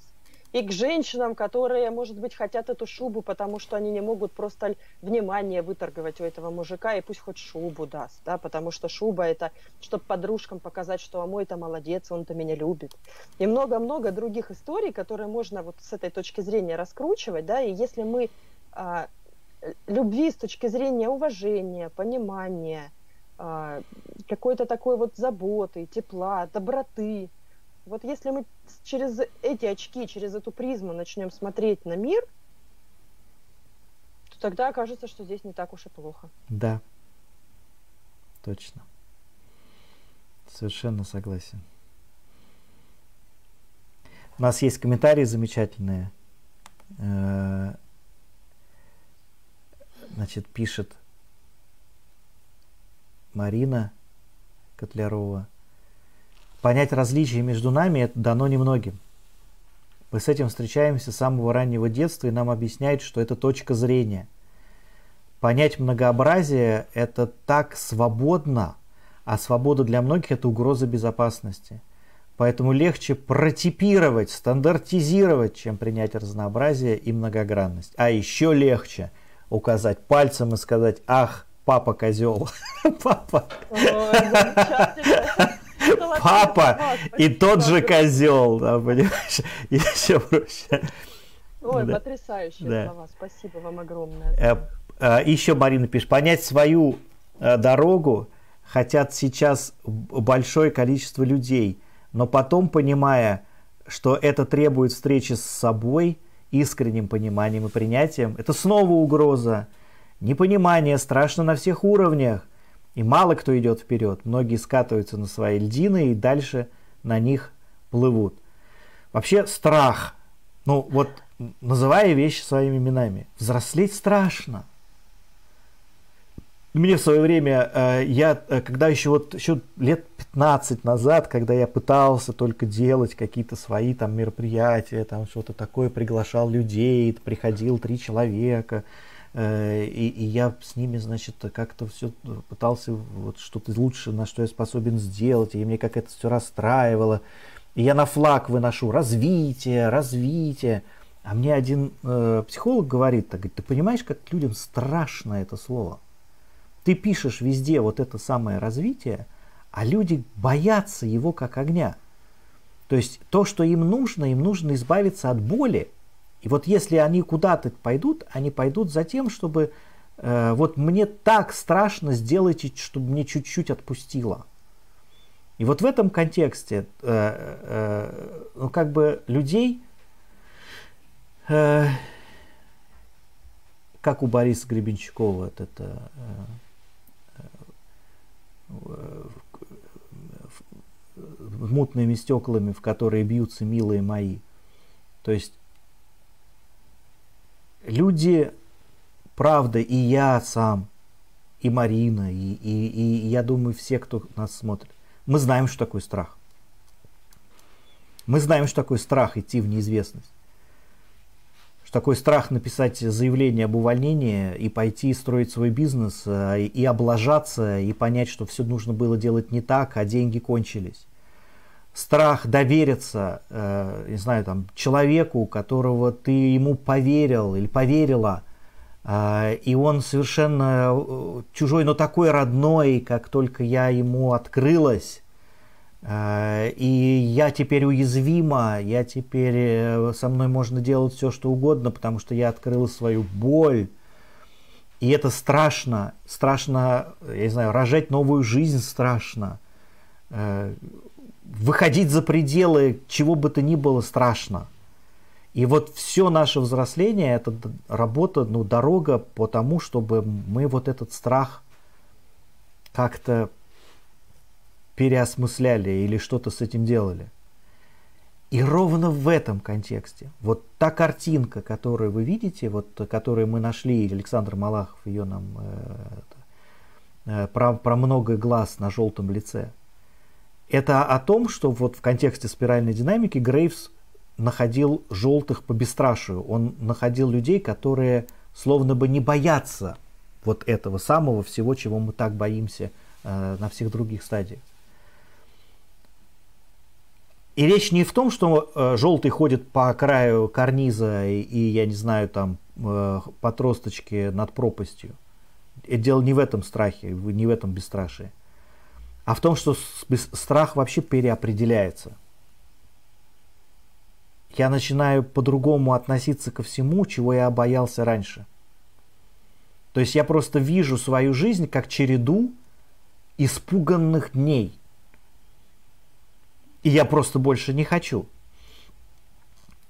и к женщинам, которые, может быть, хотят эту шубу, потому что они не могут просто внимание выторговать у этого мужика, и пусть хоть шубу даст, да, потому что шуба это, чтобы подружкам показать, что а мой-то молодец, он-то меня любит. И много-много других историй, которые можно вот с этой точки зрения раскручивать, да, и если мы а, любви с точки зрения уважения, понимания, а, какой-то такой вот заботы, тепла, доброты, вот если мы через эти очки, через эту призму начнем смотреть на мир, то тогда окажется, что здесь не так уж и плохо. Да, точно. Совершенно согласен. У нас есть комментарии замечательные. Э, значит, пишет Марина Котлярова – Понять различия между нами это дано немногим. Мы с этим встречаемся с самого раннего детства, и нам объясняют, что это точка зрения. Понять многообразие – это так свободно, а свобода для многих – это угроза безопасности. Поэтому легче протипировать, стандартизировать, чем принять разнообразие и многогранность. А еще легче указать пальцем и сказать «Ах, папа козел, папа». Папа и тот же козел, да, понимаешь? Еще проще. Ой, да. потрясающие да. слова. Спасибо вам огромное. Э, э, еще Марина пишет, понять свою э, дорогу хотят сейчас большое количество людей, но потом, понимая, что это требует встречи с собой, искренним пониманием и принятием, это снова угроза. Непонимание страшно на всех уровнях. И мало кто идет вперед. Многие скатываются на свои льдины и дальше на них плывут. Вообще страх. Ну вот, называя вещи своими именами. Взрослеть страшно. Мне в свое время, э, я, э, когда еще вот еще лет 15 назад, когда я пытался только делать какие-то свои там мероприятия, там что-то такое, приглашал людей, приходил три человека, и, и я с ними, значит, как-то все пытался вот что-то лучше, на что я способен сделать, и мне как это все расстраивало. И я на флаг выношу развитие, развитие. А мне один э, психолог говорит, так, ты понимаешь, как людям страшно это слово? Ты пишешь везде вот это самое развитие, а люди боятся его как огня. То есть то, что им нужно, им нужно избавиться от боли, и вот если они куда-то пойдут, они пойдут за тем, чтобы э, вот мне так страшно сделайте, чтобы мне чуть-чуть отпустило. И вот в этом контексте, э, э, ну как бы людей, э, как у Бориса Гребенщикова, вот это э, э, мутными стеклами, в которые бьются милые мои. То есть люди, правда, и я сам, и Марина, и, и, и я думаю, все, кто нас смотрит, мы знаем, что такое страх. Мы знаем, что такое страх идти в неизвестность. Что такое страх написать заявление об увольнении и пойти строить свой бизнес, э, и облажаться, и понять, что все нужно было делать не так, а деньги кончились. Страх довериться, э, не знаю, там, человеку, которого ты ему поверил или поверила, э, и он совершенно э, чужой, но такой родной, как только я ему открылась, Э, и я теперь уязвима, я теперь э, со мной можно делать все, что угодно, потому что я открыла свою боль. И это страшно, страшно, я не знаю, рожать новую жизнь страшно. Э, выходить за пределы чего бы то ни было страшно. И вот все наше взросление это работа, ну, дорога по тому, чтобы мы вот этот страх как-то переосмысляли или что-то с этим делали. И ровно в этом контексте, вот та картинка, которую вы видите, вот которую мы нашли, Александр Малахов ее нам э, э, про, про много глаз на желтом лице, это о том, что вот в контексте спиральной динамики Грейвс находил желтых по бесстрашию. Он находил людей, которые словно бы не боятся вот этого самого всего, чего мы так боимся э, на всех других стадиях. И речь не в том, что э, желтый ходит по краю карниза и, и я не знаю, там э, по тросточке над пропастью. Это дело не в этом страхе, не в этом бесстрашии. А в том, что страх вообще переопределяется. Я начинаю по-другому относиться ко всему, чего я боялся раньше. То есть я просто вижу свою жизнь как череду испуганных дней – и я просто больше не хочу.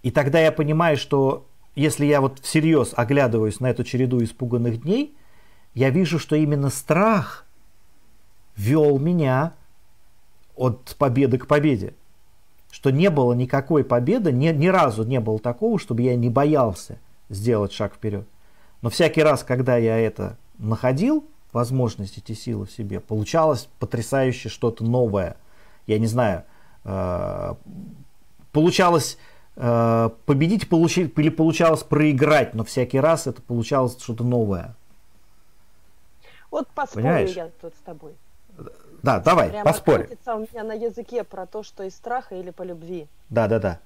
И тогда я понимаю, что если я вот всерьез оглядываюсь на эту череду испуганных дней, я вижу, что именно страх вел меня от победы к победе. Что не было никакой победы, ни, ни разу не было такого, чтобы я не боялся сделать шаг вперед. Но всякий раз, когда я это находил, возможность эти силы в себе, получалось потрясающе что-то новое. Я не знаю, Э, получалось э, победить получить, или получалось проиграть, но всякий раз это получалось что-то новое. Вот поспорю Понимаешь? я тут с тобой. Да, давай, Прямо поспорь. у меня на языке про то, что из страха или по любви. Да, да, да.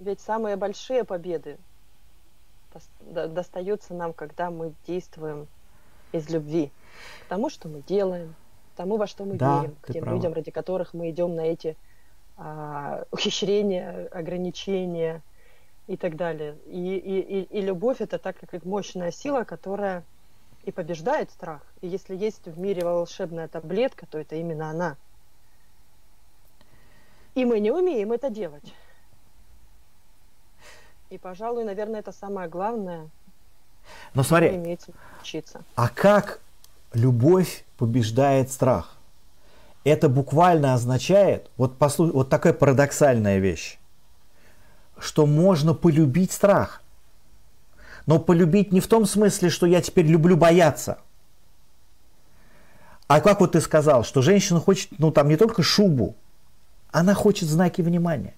Ведь самые большие победы достаются нам, когда мы действуем из любви к тому, что мы делаем, к тому, во что мы да, верим, к тем права. людям, ради которых мы идем на эти а, ухищрения, ограничения и так далее. И, и, и, и любовь это так как мощная сила, которая и побеждает страх. И если есть в мире волшебная таблетка, то это именно она. И мы не умеем это делать. И, пожалуй, наверное, это самое главное. Но смотри, учиться. а как любовь побеждает страх? это буквально означает, вот, послу, вот такая парадоксальная вещь, что можно полюбить страх. Но полюбить не в том смысле, что я теперь люблю бояться. А как вот ты сказал, что женщина хочет, ну там не только шубу, она хочет знаки внимания.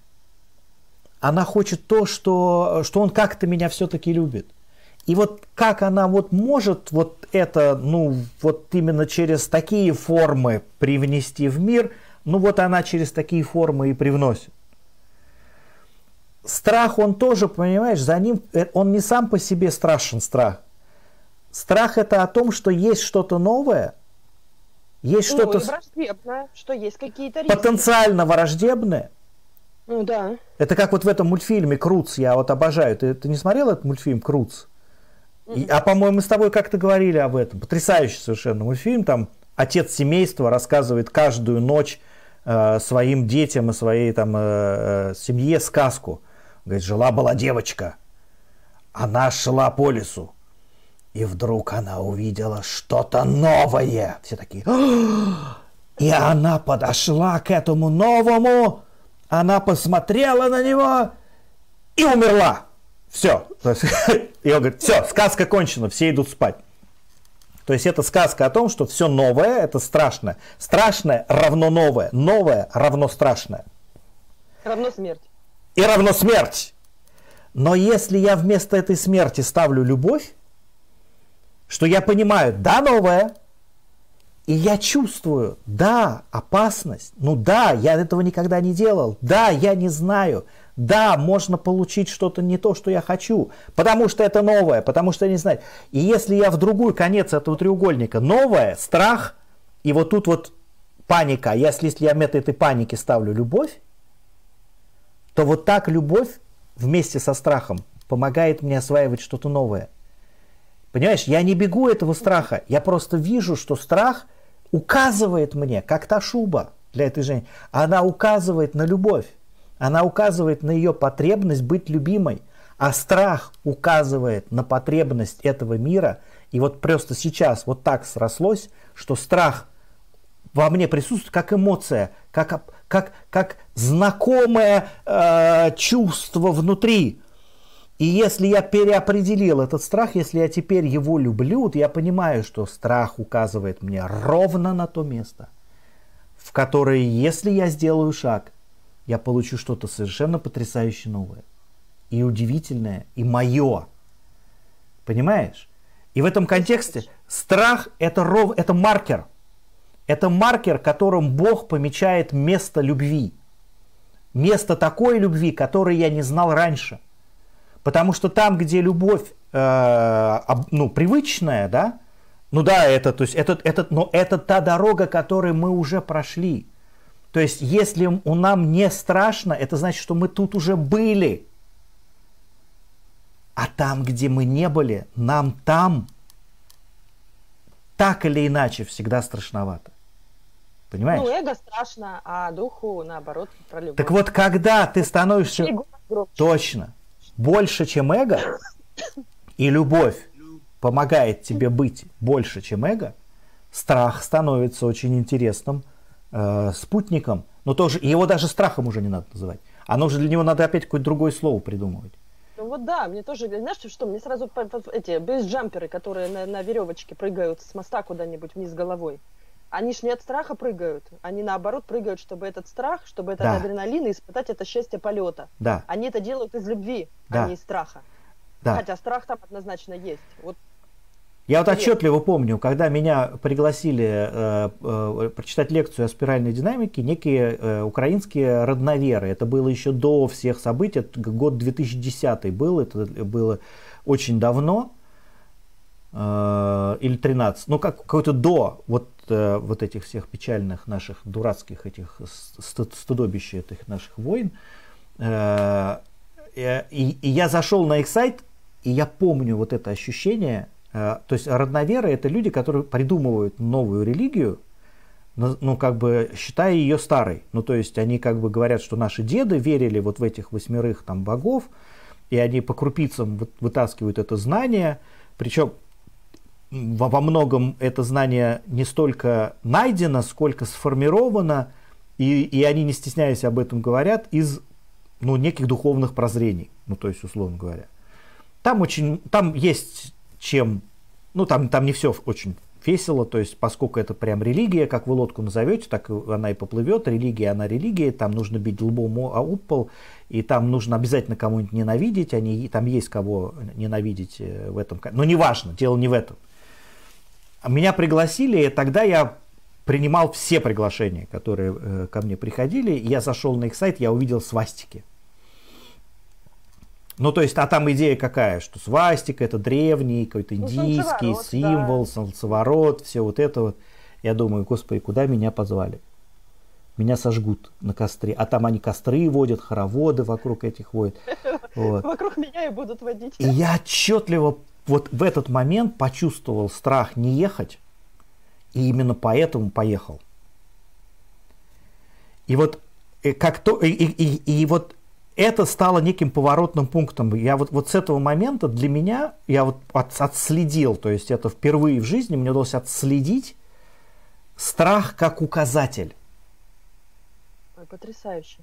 Она хочет то, что, что он как-то меня все-таки любит. И вот как она вот может вот это, ну, вот именно через такие формы привнести в мир, ну вот она через такие формы и привносит. Страх, он тоже, понимаешь, за ним, э, он не сам по себе страшен страх. Страх это о том, что есть что-то новое, есть ну, что-то... враждебное, что есть какие-то риски. Потенциально враждебное. Ну да. Это как вот в этом мультфильме «Круц», я вот обожаю. Ты, ты не смотрел этот мультфильм «Круц»? И, а по-моему, мы с тобой как-то говорили об этом. Потрясающий совершенно мультфильм. Там отец семейства рассказывает каждую ночь э, своим детям и своей там э, э семье сказку. Говорит, жила-была девочка. Она шла по лесу. И вдруг она увидела что-то новое. Все такие. «А!» и она подошла к этому новому. Она посмотрела на него и умерла. Все. И он говорит, все, сказка кончена, все идут спать. То есть это сказка о том, что все новое это страшное. Страшное равно новое. Новое равно страшное. Равно смерть. И равно смерть. Но если я вместо этой смерти ставлю любовь, что я понимаю, да, новое, и я чувствую, да, опасность, ну да, я этого никогда не делал, да, я не знаю, да, можно получить что-то не то, что я хочу, потому что это новое, потому что я не знаю. И если я в другой конец этого треугольника, новое, страх, и вот тут вот паника, а если, если я вместо этой паники ставлю любовь, то вот так любовь вместе со страхом помогает мне осваивать что-то новое. Понимаешь, я не бегу этого страха, я просто вижу, что страх указывает мне, как та шуба для этой женщины, она указывает на любовь, она указывает на ее потребность быть любимой, а страх указывает на потребность этого мира. И вот просто сейчас вот так срослось, что страх во мне присутствует как эмоция, как, как, как знакомое э, чувство внутри. И если я переопределил этот страх, если я теперь его люблю, то я понимаю, что страх указывает мне ровно на то место, в которое, если я сделаю шаг, я получу что-то совершенно потрясающе новое. И удивительное, и мое. Понимаешь? И в этом контексте страх это, ров, это маркер. Это маркер, которым Бог помечает место любви. Место такой любви, которой я не знал раньше. Потому что там, где любовь э, ну, привычная, да, ну да, это, то есть, это, это, но это та дорога, которую мы уже прошли. То есть, если у нам не страшно, это значит, что мы тут уже были. А там, где мы не были, нам там так или иначе всегда страшновато. Понимаешь? Ну, эго страшно, а духу, наоборот, про любовь. Так вот, когда ты становишься... Точно больше, чем эго, и любовь помогает тебе быть больше, чем эго, страх становится очень интересным э, спутником. Но тоже его даже страхом уже не надо называть. Оно же для него надо опять какое-то другое слово придумывать. Ну вот да, мне тоже, знаешь, что, мне сразу эти бейсджамперы, которые на, на веревочке прыгают с моста куда-нибудь вниз головой они ж не от страха прыгают, они наоборот прыгают, чтобы этот страх, чтобы этот да. адреналин и испытать это счастье полета. Да. Они это делают из любви, а да. а не из страха. Да. Хотя страх там однозначно есть. Вот я вот отчетливо помню, когда меня пригласили э, э, прочитать лекцию о спиральной динамике, некие э, украинские родноверы. Это было еще до всех событий, это год 2010 был, это было очень давно, э, или 13, ну как какой-то до вот э, вот этих всех печальных наших дурацких этих стыдобища этих наших войн. Э, и, и я зашел на их сайт, и я помню вот это ощущение. Э, то есть родноверы это люди, которые придумывают новую религию, ну, как бы считая ее старой. Ну, то есть они как бы говорят, что наши деды верили вот в этих восьмерых там богов, и они по крупицам вытаскивают это знание. Причем во, во многом это знание не столько найдено, сколько сформировано, и, и они, не стесняясь об этом, говорят из ну, неких духовных прозрений, ну, то есть, условно говоря. Там очень, там есть чем, ну, там, там не все очень весело, то есть, поскольку это прям религия, как вы лодку назовете, так она и поплывет, религия, она религия, там нужно бить лбом об пол, и там нужно обязательно кому-нибудь ненавидеть, они, там есть кого ненавидеть э, в этом, но неважно, дело не в этом. Меня пригласили, и тогда я принимал все приглашения, которые э, ко мне приходили. Я зашел на их сайт, я увидел свастики. Ну, то есть, а там идея какая, что свастика это древний, какой-то ну, индийский ну, символ, да. солнцеворот, все вот это вот. Я думаю, господи, куда меня позвали? Меня сожгут на костре. А там они костры водят, хороводы вокруг этих водят. Вот. Вокруг меня и будут водить. И я отчетливо вот в этот момент почувствовал страх не ехать, и именно поэтому поехал. И вот э, как то, и, и, и, и вот это стало неким поворотным пунктом. Я вот, вот с этого момента для меня, я вот от, отследил, то есть это впервые в жизни мне удалось отследить страх как указатель. Ой, потрясающе.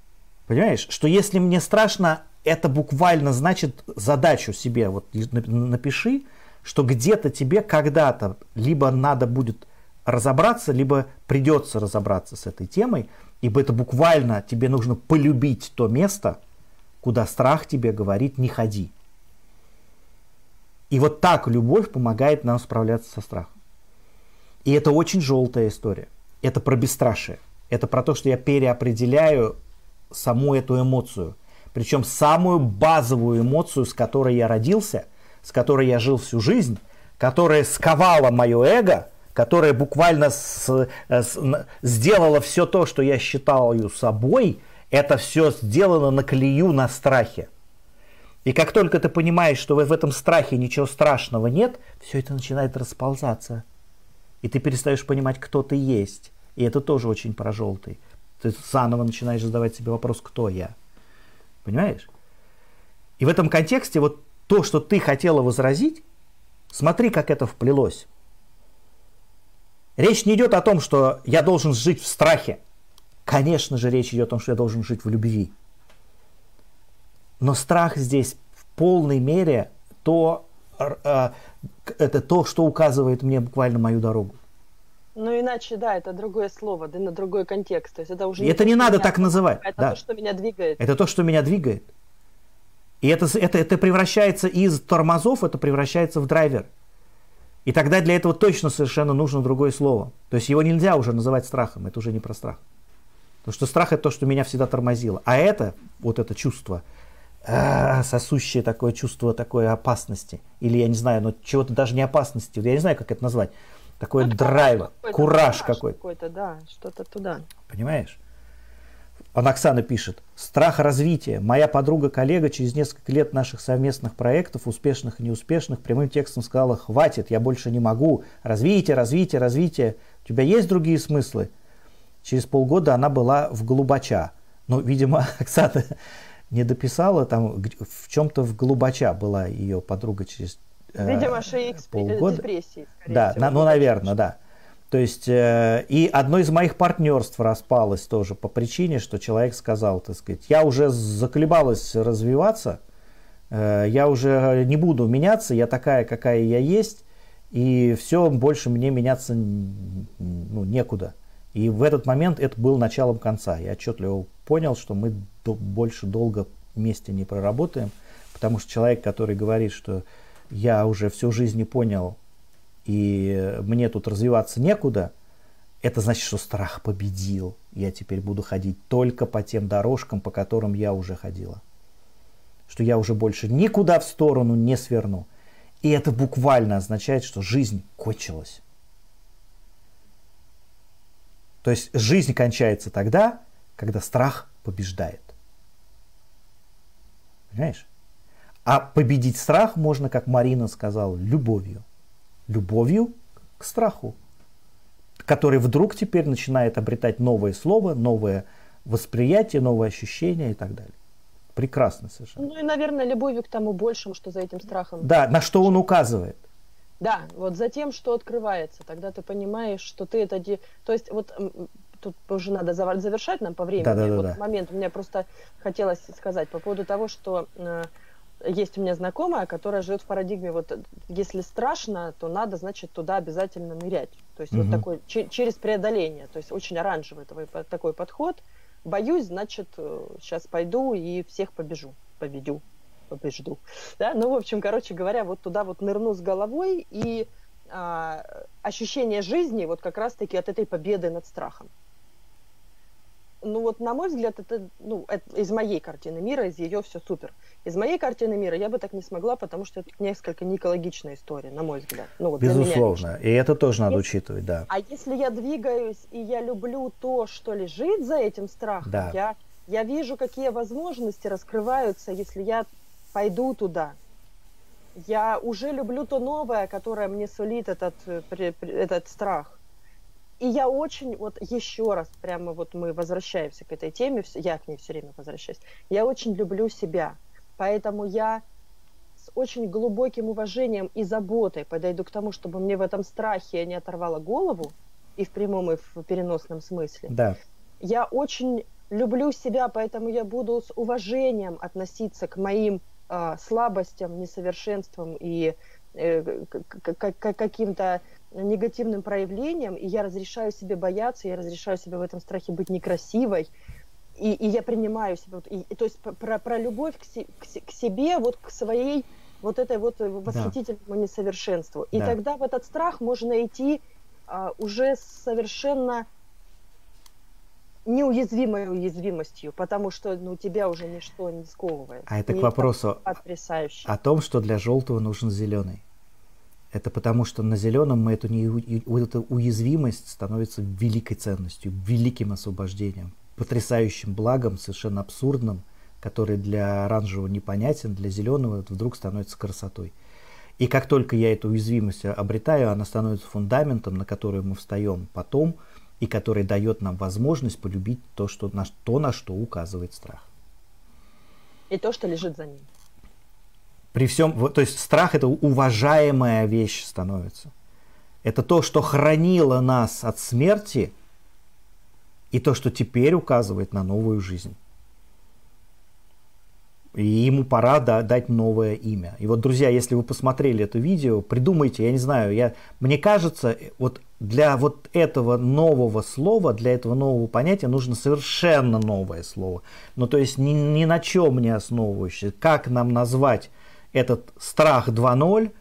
Понимаешь, что если мне страшно это буквально значит задачу себе вот напиши, что где-то тебе когда-то либо надо будет разобраться, либо придется разобраться с этой темой, ибо это буквально тебе нужно полюбить то место, куда страх тебе говорит «не ходи». И вот так любовь помогает нам справляться со страхом. И это очень желтая история. Это про бесстрашие. Это про то, что я переопределяю саму эту эмоцию. Причем самую базовую эмоцию, с которой я родился, с которой я жил всю жизнь, которая сковала мое эго, которая буквально с, с, сделала все то, что я считал ее собой, это все сделано на колею, на страхе. И как только ты понимаешь, что в этом страхе ничего страшного нет, все это начинает расползаться. И ты перестаешь понимать, кто ты есть. И это тоже очень про желтый. Ты заново начинаешь задавать себе вопрос, кто я. Понимаешь? И в этом контексте вот то, что ты хотела возразить, смотри, как это вплелось. Речь не идет о том, что я должен жить в страхе. Конечно же, речь идет о том, что я должен жить в любви. Но страх здесь в полной мере то, э, это то, что указывает мне буквально мою дорогу. Ну, иначе, да, это другое слово, да, на другой контекст. То есть это уже не это то, не надо так называть. Это да. то, что меня двигает. Это то, что меня двигает. И это, это, это превращается из тормозов, это превращается в драйвер. И тогда для этого точно совершенно нужно другое слово. То есть его нельзя уже называть страхом, это уже не про страх. Потому что страх это то, что меня всегда тормозило. А это, вот это чувство, а, сосущее такое чувство такой опасности. Или я не знаю, но чего-то даже не опасности. Я не знаю, как это назвать такой ну, драйв, какой-то, кураж какой-то. какой-то. Да, что-то туда. Понимаешь? Он Оксана пишет, страх развития. Моя подруга-коллега через несколько лет наших совместных проектов, успешных и неуспешных, прямым текстом сказала, хватит, я больше не могу. Развитие, развитие, развитие. У тебя есть другие смыслы? Через полгода она была в Голубача. Ну, видимо, Оксана не дописала, там в чем-то в Голубача была ее подруга через Видимо, шеи полгода. депрессии. Да, всего, на, ну, наверное, да. То есть, э, и одно из моих партнерств распалось тоже по причине, что человек сказал, так сказать, я уже заколебалась развиваться, э, я уже не буду меняться, я такая, какая я есть, и все, больше мне меняться ну, некуда. И в этот момент это был началом конца. Я отчетливо понял, что мы до, больше долго вместе не проработаем, потому что человек, который говорит, что я уже всю жизнь не понял, и мне тут развиваться некуда, это значит, что страх победил. Я теперь буду ходить только по тем дорожкам, по которым я уже ходила. Что я уже больше никуда в сторону не сверну. И это буквально означает, что жизнь кончилась. То есть жизнь кончается тогда, когда страх побеждает. Понимаешь? А победить страх можно, как Марина сказала, любовью. Любовью к страху, который вдруг теперь начинает обретать новое слово, новое восприятие, новое ощущение и так далее. Прекрасно совершенно. Ну и, наверное, любовью к тому большему, что за этим страхом. Да, на что он указывает. Да, вот за тем, что открывается, тогда ты понимаешь, что ты это... Де... То есть вот тут уже надо завершать нам по времени. Да, да, да, вот да. момент у меня просто хотелось сказать по поводу того, что э, есть у меня знакомая, которая живет в парадигме, вот если страшно, то надо, значит, туда обязательно нырять. То есть угу. вот такой, че- через преодоление, то есть очень оранжевый такой, такой подход. Боюсь, значит, сейчас э, пойду и всех побежу, победю, побежду. Да? Ну, в общем, короче говоря, вот туда вот нырну с головой и а, ощущение жизни вот как раз-таки от этой победы над страхом ну вот на мой взгляд, это, ну, это из моей картины мира, из ее все супер. Из моей картины мира я бы так не смогла, потому что это несколько неэкологичная история, на мой взгляд. Ну, вот Безусловно, и это тоже надо если, учитывать, да. А если я двигаюсь и я люблю то, что лежит за этим страхом, да. я, я вижу, какие возможности раскрываются, если я пойду туда. Я уже люблю то новое, которое мне сулит этот, э, этот страх. И я очень, вот еще раз, прямо вот мы возвращаемся к этой теме, я к ней все время возвращаюсь, я очень люблю себя, поэтому я с очень глубоким уважением и заботой подойду к тому, чтобы мне в этом страхе не оторвало голову, и в прямом, и в переносном смысле. Да. Я очень люблю себя, поэтому я буду с уважением относиться к моим э, слабостям, несовершенствам и э, каким-то негативным проявлением, и я разрешаю себе бояться, я разрешаю себе в этом страхе быть некрасивой, и, и я принимаю себя. Вот, и, и, то есть про, про любовь к, к, к себе, вот к своей вот этой вот восхитительному да. несовершенству. И да. тогда в этот страх можно идти а, уже совершенно неуязвимой уязвимостью, потому что ну, тебя уже ничто не сковывает. А это к вопросу потрясающе. о том, что для желтого нужен зеленый. Это потому, что на зеленом мы эту, не, эту уязвимость становится великой ценностью, великим освобождением, потрясающим благом, совершенно абсурдным, который для оранжевого непонятен, для зеленого вдруг становится красотой. И как только я эту уязвимость обретаю, она становится фундаментом, на который мы встаем потом, и который дает нам возможность полюбить то, что, на, то, на что указывает страх. И то, что лежит за ним. При всем, то есть страх это уважаемая вещь становится. Это то, что хранило нас от смерти, и то, что теперь указывает на новую жизнь. И ему пора да, дать новое имя. И вот, друзья, если вы посмотрели это видео, придумайте, я не знаю, я, мне кажется, вот для вот этого нового слова, для этого нового понятия нужно совершенно новое слово. Ну, то есть ни, ни на чем не основывающееся. Как нам назвать этот страх 2.0,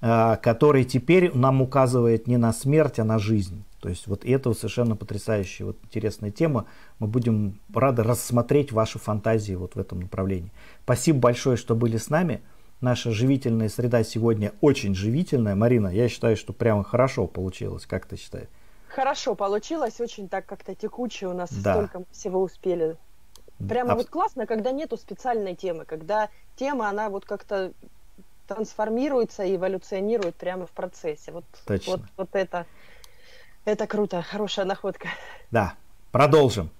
а, который теперь нам указывает не на смерть, а на жизнь. То есть вот это вот совершенно потрясающая, вот интересная тема. Мы будем рады рассмотреть ваши фантазии вот в этом направлении. Спасибо большое, что были с нами. Наша живительная среда сегодня очень живительная. Марина, я считаю, что прямо хорошо получилось. Как ты считаешь? Хорошо получилось, очень так как-то текуче у нас да. столько всего успели. Прямо Аб... вот классно, когда нету специальной темы, когда тема, она вот как-то трансформируется и эволюционирует прямо в процессе. Вот, Точно. вот, вот это это круто, хорошая находка. Да, продолжим.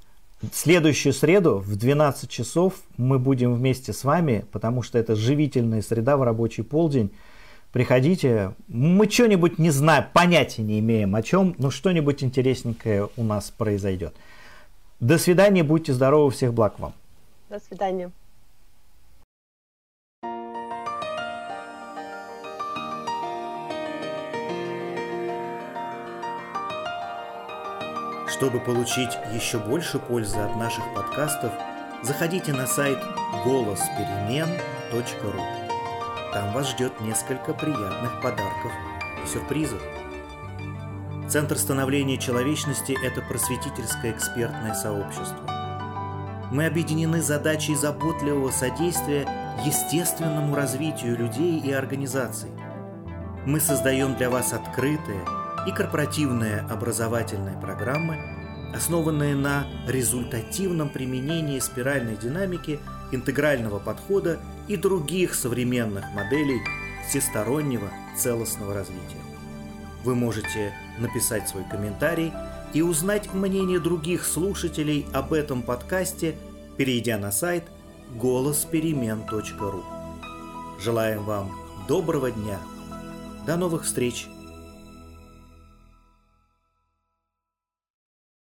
следующую среду в 12 часов мы будем вместе с вами, потому что это живительная среда в рабочий полдень. Приходите, мы что-нибудь не знаем, понятия не имеем о чем, но что-нибудь интересненькое у нас произойдет. До свидания, будьте здоровы, всех благ вам. До свидания. Чтобы получить еще больше пользы от наших подкастов, заходите на сайт голосперемен.ру. Там вас ждет несколько приятных подарков и сюрпризов. Центр становления человечности – это просветительское экспертное сообщество. Мы объединены задачей заботливого содействия естественному развитию людей и организаций. Мы создаем для вас открытые – и корпоративные образовательные программы, основанные на результативном применении спиральной динамики, интегрального подхода и других современных моделей всестороннего целостного развития. Вы можете написать свой комментарий и узнать мнение других слушателей об этом подкасте, перейдя на сайт голосперемен.ру. Желаем вам доброго дня. До новых встреч!